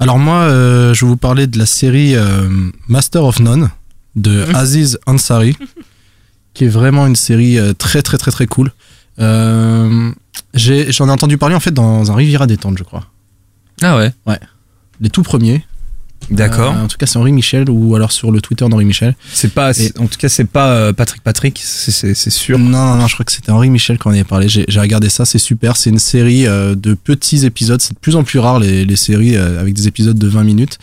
Alors moi, euh, je vais vous parler de la série euh, Master of None de Aziz Ansari, qui est vraiment une série euh, très très très très cool. Euh, j'ai- J'en ai, entendu parler en fait dans un Riviera détente, je crois. Ah ouais. Ouais. Les tout premiers. D'accord. Euh, en tout cas, c'est Henri Michel ou alors sur le Twitter d'Henri Michel. C'est pas en tout cas c'est pas euh, Patrick Patrick, c'est- c'est c'est sûr. Non, non, non, je crois que c'était Henri Michel qui en avait parlé. J'ai j'ai regardé ça, c'est super. C'est une série euh, de petits épisodes. C'est de plus en plus rare les, les séries euh, avec des épisodes de 20 minutes.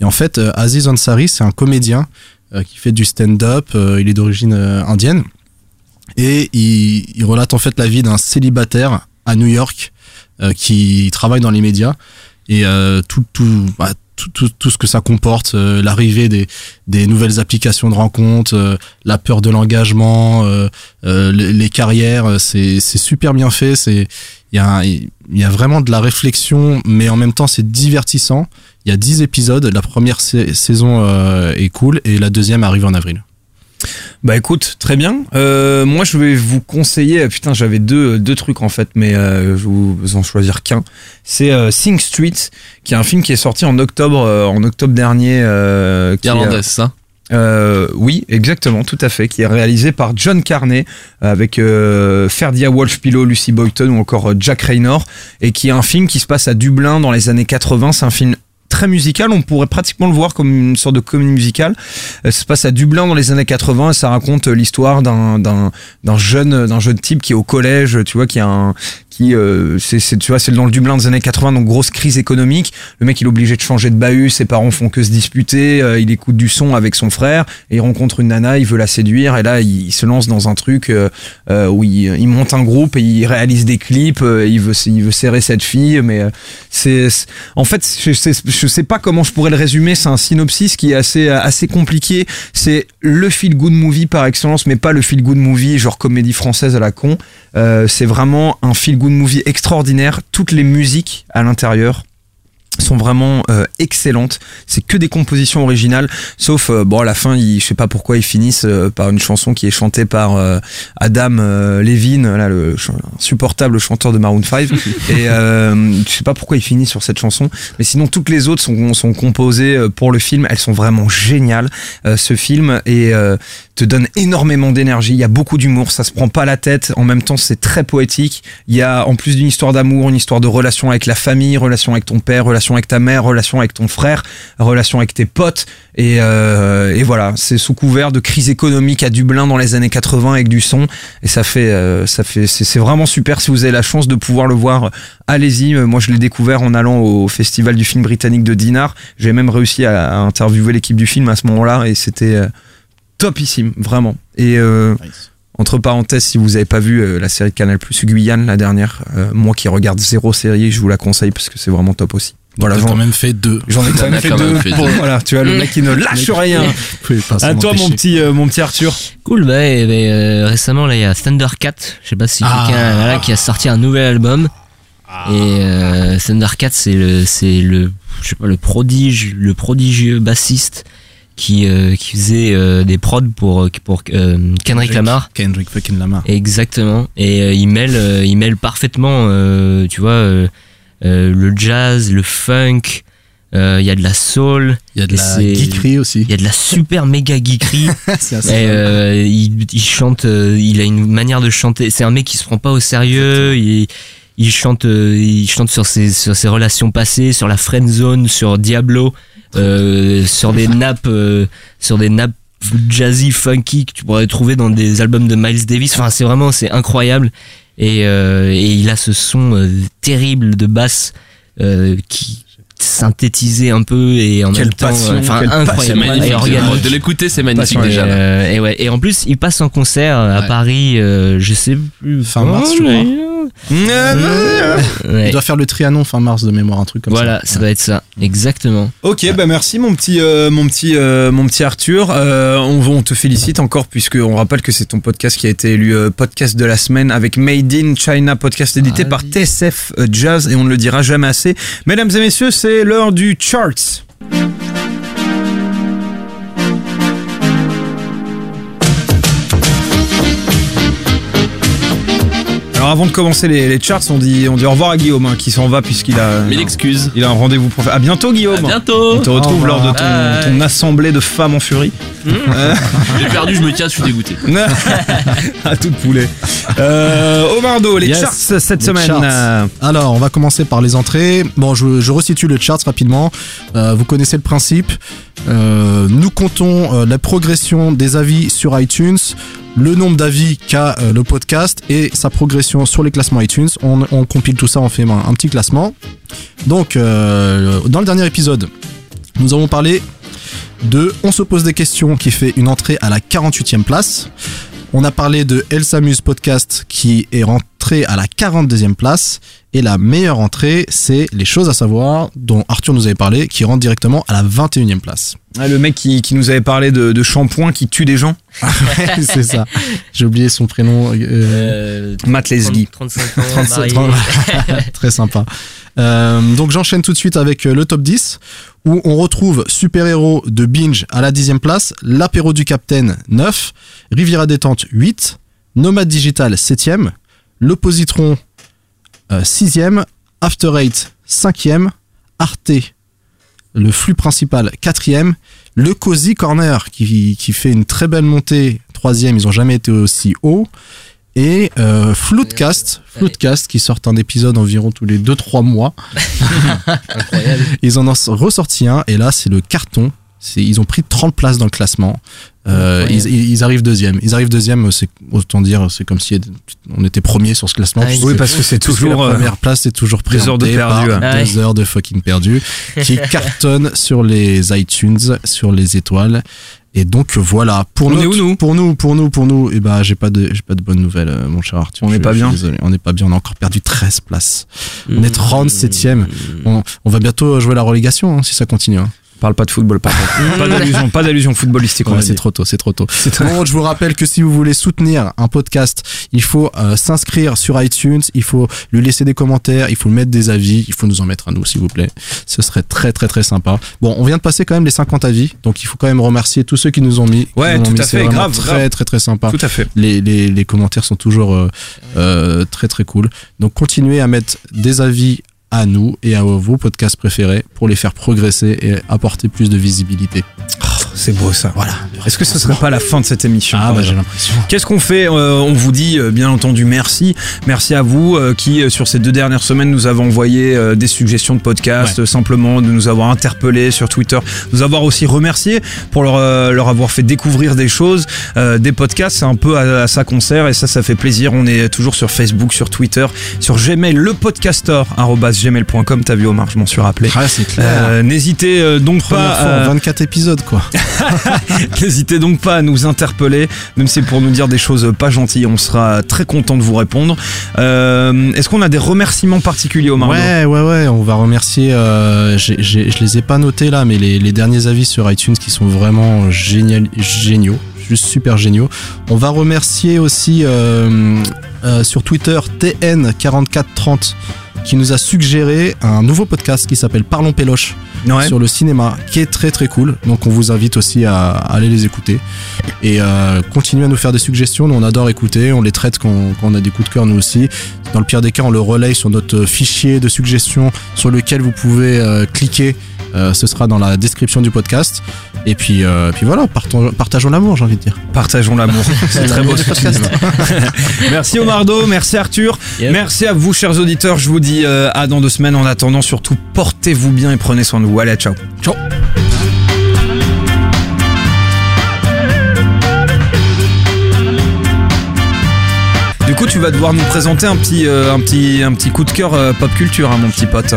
Et en fait, euh, Aziz Ansari, c'est un comédien qui fait du stand-up. euh, il est d'origine euh, indienne. Et il, il relate en fait la vie d'un célibataire à New York euh, qui travaille dans les médias. Et euh, tout, tout, bah, tout, tout, tout ce que ça comporte, euh, l'arrivée des, des nouvelles applications de rencontres, euh, la peur de l'engagement, euh, euh, les, les carrières, euh, c'est super bien fait. C'est il y a y a vraiment de la réflexion, mais en même temps c'est divertissant. Il y a 10 épisodes. La première sa- saison euh, est cool et la deuxième arrive en avril. Bah écoute, très bien. Euh, moi, je vais vous conseiller. euh, Putain, j'avais deux, deux trucs en fait, mais euh, je vais vous en choisir qu'un. C'est euh, Sing Street, qui est un film qui est sorti en octobre, euh, en octobre dernier. Euh, qui ça? euh, oui, exactement, tout à fait, qui est réalisé par John Carney avec euh, Ferdia Walsh-Pillow, Lucy Boyton ou encore Jack Raynor, et qui est un film qui se passe à Dublin dans les années 80. C'est un film musical, on pourrait pratiquement le voir comme une sorte de comédie musicale. Euh, Ça se passe à Dublin dans les années 80 et ça raconte euh, l'histoire d'un jeune d'un jeune type qui est au collège, tu vois, qui a un euh, c'est tu vois c'est dans le Dublin des années 80 donc grosse crise économique. Le mec il est obligé de changer de bahut ses parents font que se disputer euh, il écoute du son avec son frère et il rencontre une nana il veut la séduire et là il, se lance dans un truc euh, où il, monte un groupe et il réalise des clips il veut il veut serrer cette fille mais c'est en fait je je sais pas comment je pourrais le résumer c'est un synopsis qui est assez assez compliqué. C'est le feel good movie par excellence mais pas le feel good movie genre comédie française à la con. C'est vraiment un feel good movie extraordinaire. Toutes les musiques à l'intérieur sont vraiment euh, excellentes. C'est que des compositions originales, sauf euh, bon à la fin, ils, je sais pas pourquoi ils finissent euh, par une chanson qui est chantée par euh, Adam Levine, là le ch- insupportable chanteur de Maroon 5. et euh, je sais pas pourquoi ils finissent sur cette chanson, mais sinon toutes les autres sont, sont composées pour le film. Elles sont vraiment géniales. euh, ce film et euh, te donne énormément d'énergie. Il y a beaucoup d'humour, ça se prend pas la tête. En même temps, c'est très poétique. Il y a en plus d'une histoire d'amour, une histoire de relation avec la famille, relation avec ton père, relation avec ta mère, relation avec ton frère, relation avec tes potes. Et, euh, et voilà, c'est sous couvert de crise économique à Dublin dans les années 80 avec du son. Et ça fait, euh, ça fait, c'est vraiment super. Si vous avez la chance de pouvoir le voir, allez-y. Euh, Moi, je l'ai découvert en allant au festival du film britannique de Dinard. J'ai même réussi à, à interviewer l'équipe du film à ce moment-là et c'était euh, topissime, vraiment. Et Entre parenthèses, si vous avez pas vu euh, la série de Canal Plus Guyane, la dernière, euh, moi qui regarde zéro série, je vous la conseille parce que c'est vraiment top aussi. Voilà, j'en quand même fait deux. j'en ai quand même as fait deux. fait pour- deux. voilà, tu vois, le mec qui ne lâche rien. À s'en toi, mon petit, euh, mon petit Arthur. Cool, bah, eh ben, euh, récemment, là, il y a Thundercat. Je sais pas si Ah. quelqu'un, voilà, qui a sorti un nouvel album. Et euh, Thundercat, c'est le, c'est le, je sais pas, le prodige, le prodigieux bassiste qui, euh, qui faisait euh, des prods pour, pour euh, Kendrick Lamar. Kendrick fucking Lamar. Exactement. Et euh, il mêle, euh, il mêle parfaitement, euh, tu vois, euh, euh, le jazz, le funk. euh, Il y a de la soul. Il y a de la geekerie aussi. Il y a de la super méga geekerie. Euh, il, il chante, euh, il a une manière de chanter. C'est un mec qui se prend pas au sérieux. Il, il chante, euh, il chante sur ses sur ses relations passées, sur la friend zone, sur Diablo, euh, sur des nappes, euh, sur des nappes jazzy funky que tu pourrais trouver dans des albums de Miles Davis. Enfin, c'est vraiment c'est incroyable. Et, euh, et il a ce son euh, terrible de basse euh, qui synthétisé un peu et en Quelle même temps passion, euh, enfin incroyable magnifique. Et. De l'écouter, c'est magnifique Passion, Et, déjà. euh, et ouais. Et en plus, il passe en concert à Ouais. Paris, euh, je sais plus. Fin mars, je crois. Ouais. Il doit faire le Trianon fin mars de mémoire, un truc comme Voilà, ça. ça doit être ça. Exactement. Ok, bah merci mon petit, euh, mon petit, euh, mon petit Arthur. Euh, on, on te félicite encore puisque on rappelle que c'est ton podcast qui a été élu euh, podcast de la semaine avec Made in China, podcast édité Ah par oui. TSF Jazz et on ne le dira jamais assez. Mesdames et messieurs, c'est l'heure du charts. Alors avant de commencer les, les charts, on dit, on dit au revoir à Guillaume hein, qui s'en va puisqu'il a, Mille excuses. il a un rendez-vous pour faire. À bientôt Guillaume. À bientôt. On te retrouve lors de ton, ton assemblée de femmes en furie. J'ai perdu, je me tiens, je suis dégoûté. à tout poulet. Euh, Omardo, les Yes. charts cette Les semaine. charts. Alors, on va commencer par les entrées. Bon, je, je resitue le chart rapidement. Euh, vous connaissez le principe. Euh, nous comptons euh, la progression des avis sur iTunes, le nombre d'avis qu'a euh, le podcast et sa progression sur les classements iTunes. On, compile tout ça, on fait un, petit classement. Donc, dans le dernier épisode, nous avons parlé de On se pose des questions qui fait une entrée à la 48e place. On a parlé de Elle s'amuse podcast qui est rentré à la 42e place. Et la meilleure entrée, c'est Les choses à savoir dont Arthur nous avait parlé qui rentre directement à la 21e place. ah, le mec qui, qui nous avait parlé de, de shampoing qui tue des gens. c'est ça. J'ai oublié son prénom. euh, Euh, Matt Lesguy. 35 ans, 37, marié. 30. Très sympa. Euh, donc j'enchaîne tout de suite avec euh, le top 10 où on retrouve Super Héros de Binge à la 10e place, L'apéro du Capitaine 9, Riviera détente 8, Nomade Digital 7e, L'Oppositron euh, 6e, After Eight 5e, Arte le flux principal 4e, le Cozy Corner qui, qui fait une très belle montée 3e, ils ont jamais été aussi haut et euh, Floodcast, Floodcast qui sort un épisode environ tous les 2-3 mois. Incroyable. Ils en ont ressorti un et là c'est le carton. Ils ont pris 30 places dans le classement. Euh, ils, arrivent deuxième. Ils arrivent deuxième, c'est autant dire, c'est comme si on était premier sur ce classement. Ah, Oui, parce que c'est toujours, la euh, première place c'est toujours deux heures de perdu, hein. Ah deux heures de fucking perdu qui cartonne sur les iTunes, sur les étoiles. Et donc voilà pour On est notre- où, nous pour nous pour nous pour nous et ben j'ai pas de j'ai pas de bonnes nouvelles euh, mon cher Arthur. On n'est pas bien. Désolé, on n'est pas bien, on a encore perdu 13 places. On Mmh. est 37e. On, on va bientôt jouer la relégation hein, si ça continue. hein. Parle pas de football, par contre. pas d'allusion, pas d'allusion footballistique. Ouais, c'est trop tôt, c'est trop tôt. Bon, je vous rappelle que si vous voulez soutenir un podcast, il faut euh, s'inscrire sur iTunes, il faut lui laisser des commentaires, il faut mettre des avis, il faut nous en mettre à nous, s'il vous plaît. Ce serait très très très sympa. Bon, on vient de passer quand même les 50 avis, donc il faut quand même remercier tous ceux qui nous ont mis. Ouais, tout mis. à C'est fait, grave, très grave. très très sympa. Tout à fait. Les, les, les commentaires sont toujours euh, euh, très très cool. Donc continuez à mettre des avis à nous et à vos podcasts préférés pour les faire progresser et apporter plus de visibilité. C'est beau ça. Voilà. Est-ce que ce serait pas la fin de cette émission Ah bah j'ai l'impression. Qu'est-ce qu'on fait? Euh, On vous dit euh, bien entendu merci. Merci à vous euh, qui, sur ces deux dernières semaines, nous avez envoyé des suggestions de podcasts, Ouais. simplement de nous avoir interpellés sur Twitter, nous avoir aussi remercié pour leur, leur avoir fait découvrir des choses, des podcasts. C'est un peu à, qu'on sert et ça, ça fait plaisir. On est toujours sur Facebook, sur Twitter, sur Gmail, le gmail.com. T'as vu Omar, je m'en suis rappelé. Ah, c'est clair. N'hésitez donc Première pas fois en à... 24 épisodes quoi. N'hésitez donc pas à nous interpeller, même si pour nous dire des choses pas gentilles, on sera très content de vous répondre. Euh, Est-ce qu'on a des remerciements particuliers au Mardo Ouais, ouais, ouais, on va remercier. euh, j'ai- je les ai pas notés là, mais les, les derniers avis sur iTunes qui sont vraiment génial, géniaux, juste super géniaux. On va remercier aussi euh, euh, sur Twitter TN4430 qui nous a suggéré un nouveau podcast qui s'appelle Parlons Péloche Ouais. sur le cinéma, qui est très très cool. Donc on vous invite aussi à, à aller les écouter et euh, continuer à nous faire des suggestions. Nous on adore écouter, on les traite quand, quand on a des coups de cœur nous aussi. Dans le pire des cas, on le relaye sur notre fichier de suggestions sur lequel vous pouvez euh, cliquer. Euh, ce sera dans la description du podcast. Et puis, euh, puis voilà, partons- partageons l'amour, j'ai envie de dire. Partageons l'amour. C'est très beau ce dis. Merci Omardo, merci Arthur, Yep. merci à vous chers auditeurs. Je vous dis euh, à dans deux semaines. En attendant, surtout portez-vous bien et prenez soin de vous. Allez, ciao. Ciao. Du coup, tu vas devoir nous présenter un petit, euh, un petit, un petit coup de cœur euh, pop culture, hein, mon petit pote.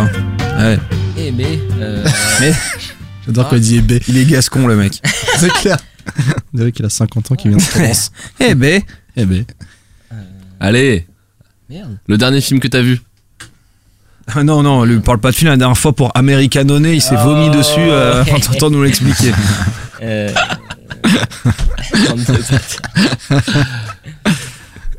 Ouais. Eh mais, euh, Mais? J'adore quand il dit B. il est gascon, le mec. C'est clair. On dirait qu'il a 50 ans, qu'il vient de France. Eh ben, Eh ben. Allez, merde. le dernier film que t'as vu Ah non, non, lui parle pas de film. La dernière fois pour Americanone, il s'est vomi Oh. dessus euh, en tentant de nous l'expliquer. Euh, 32 pattes.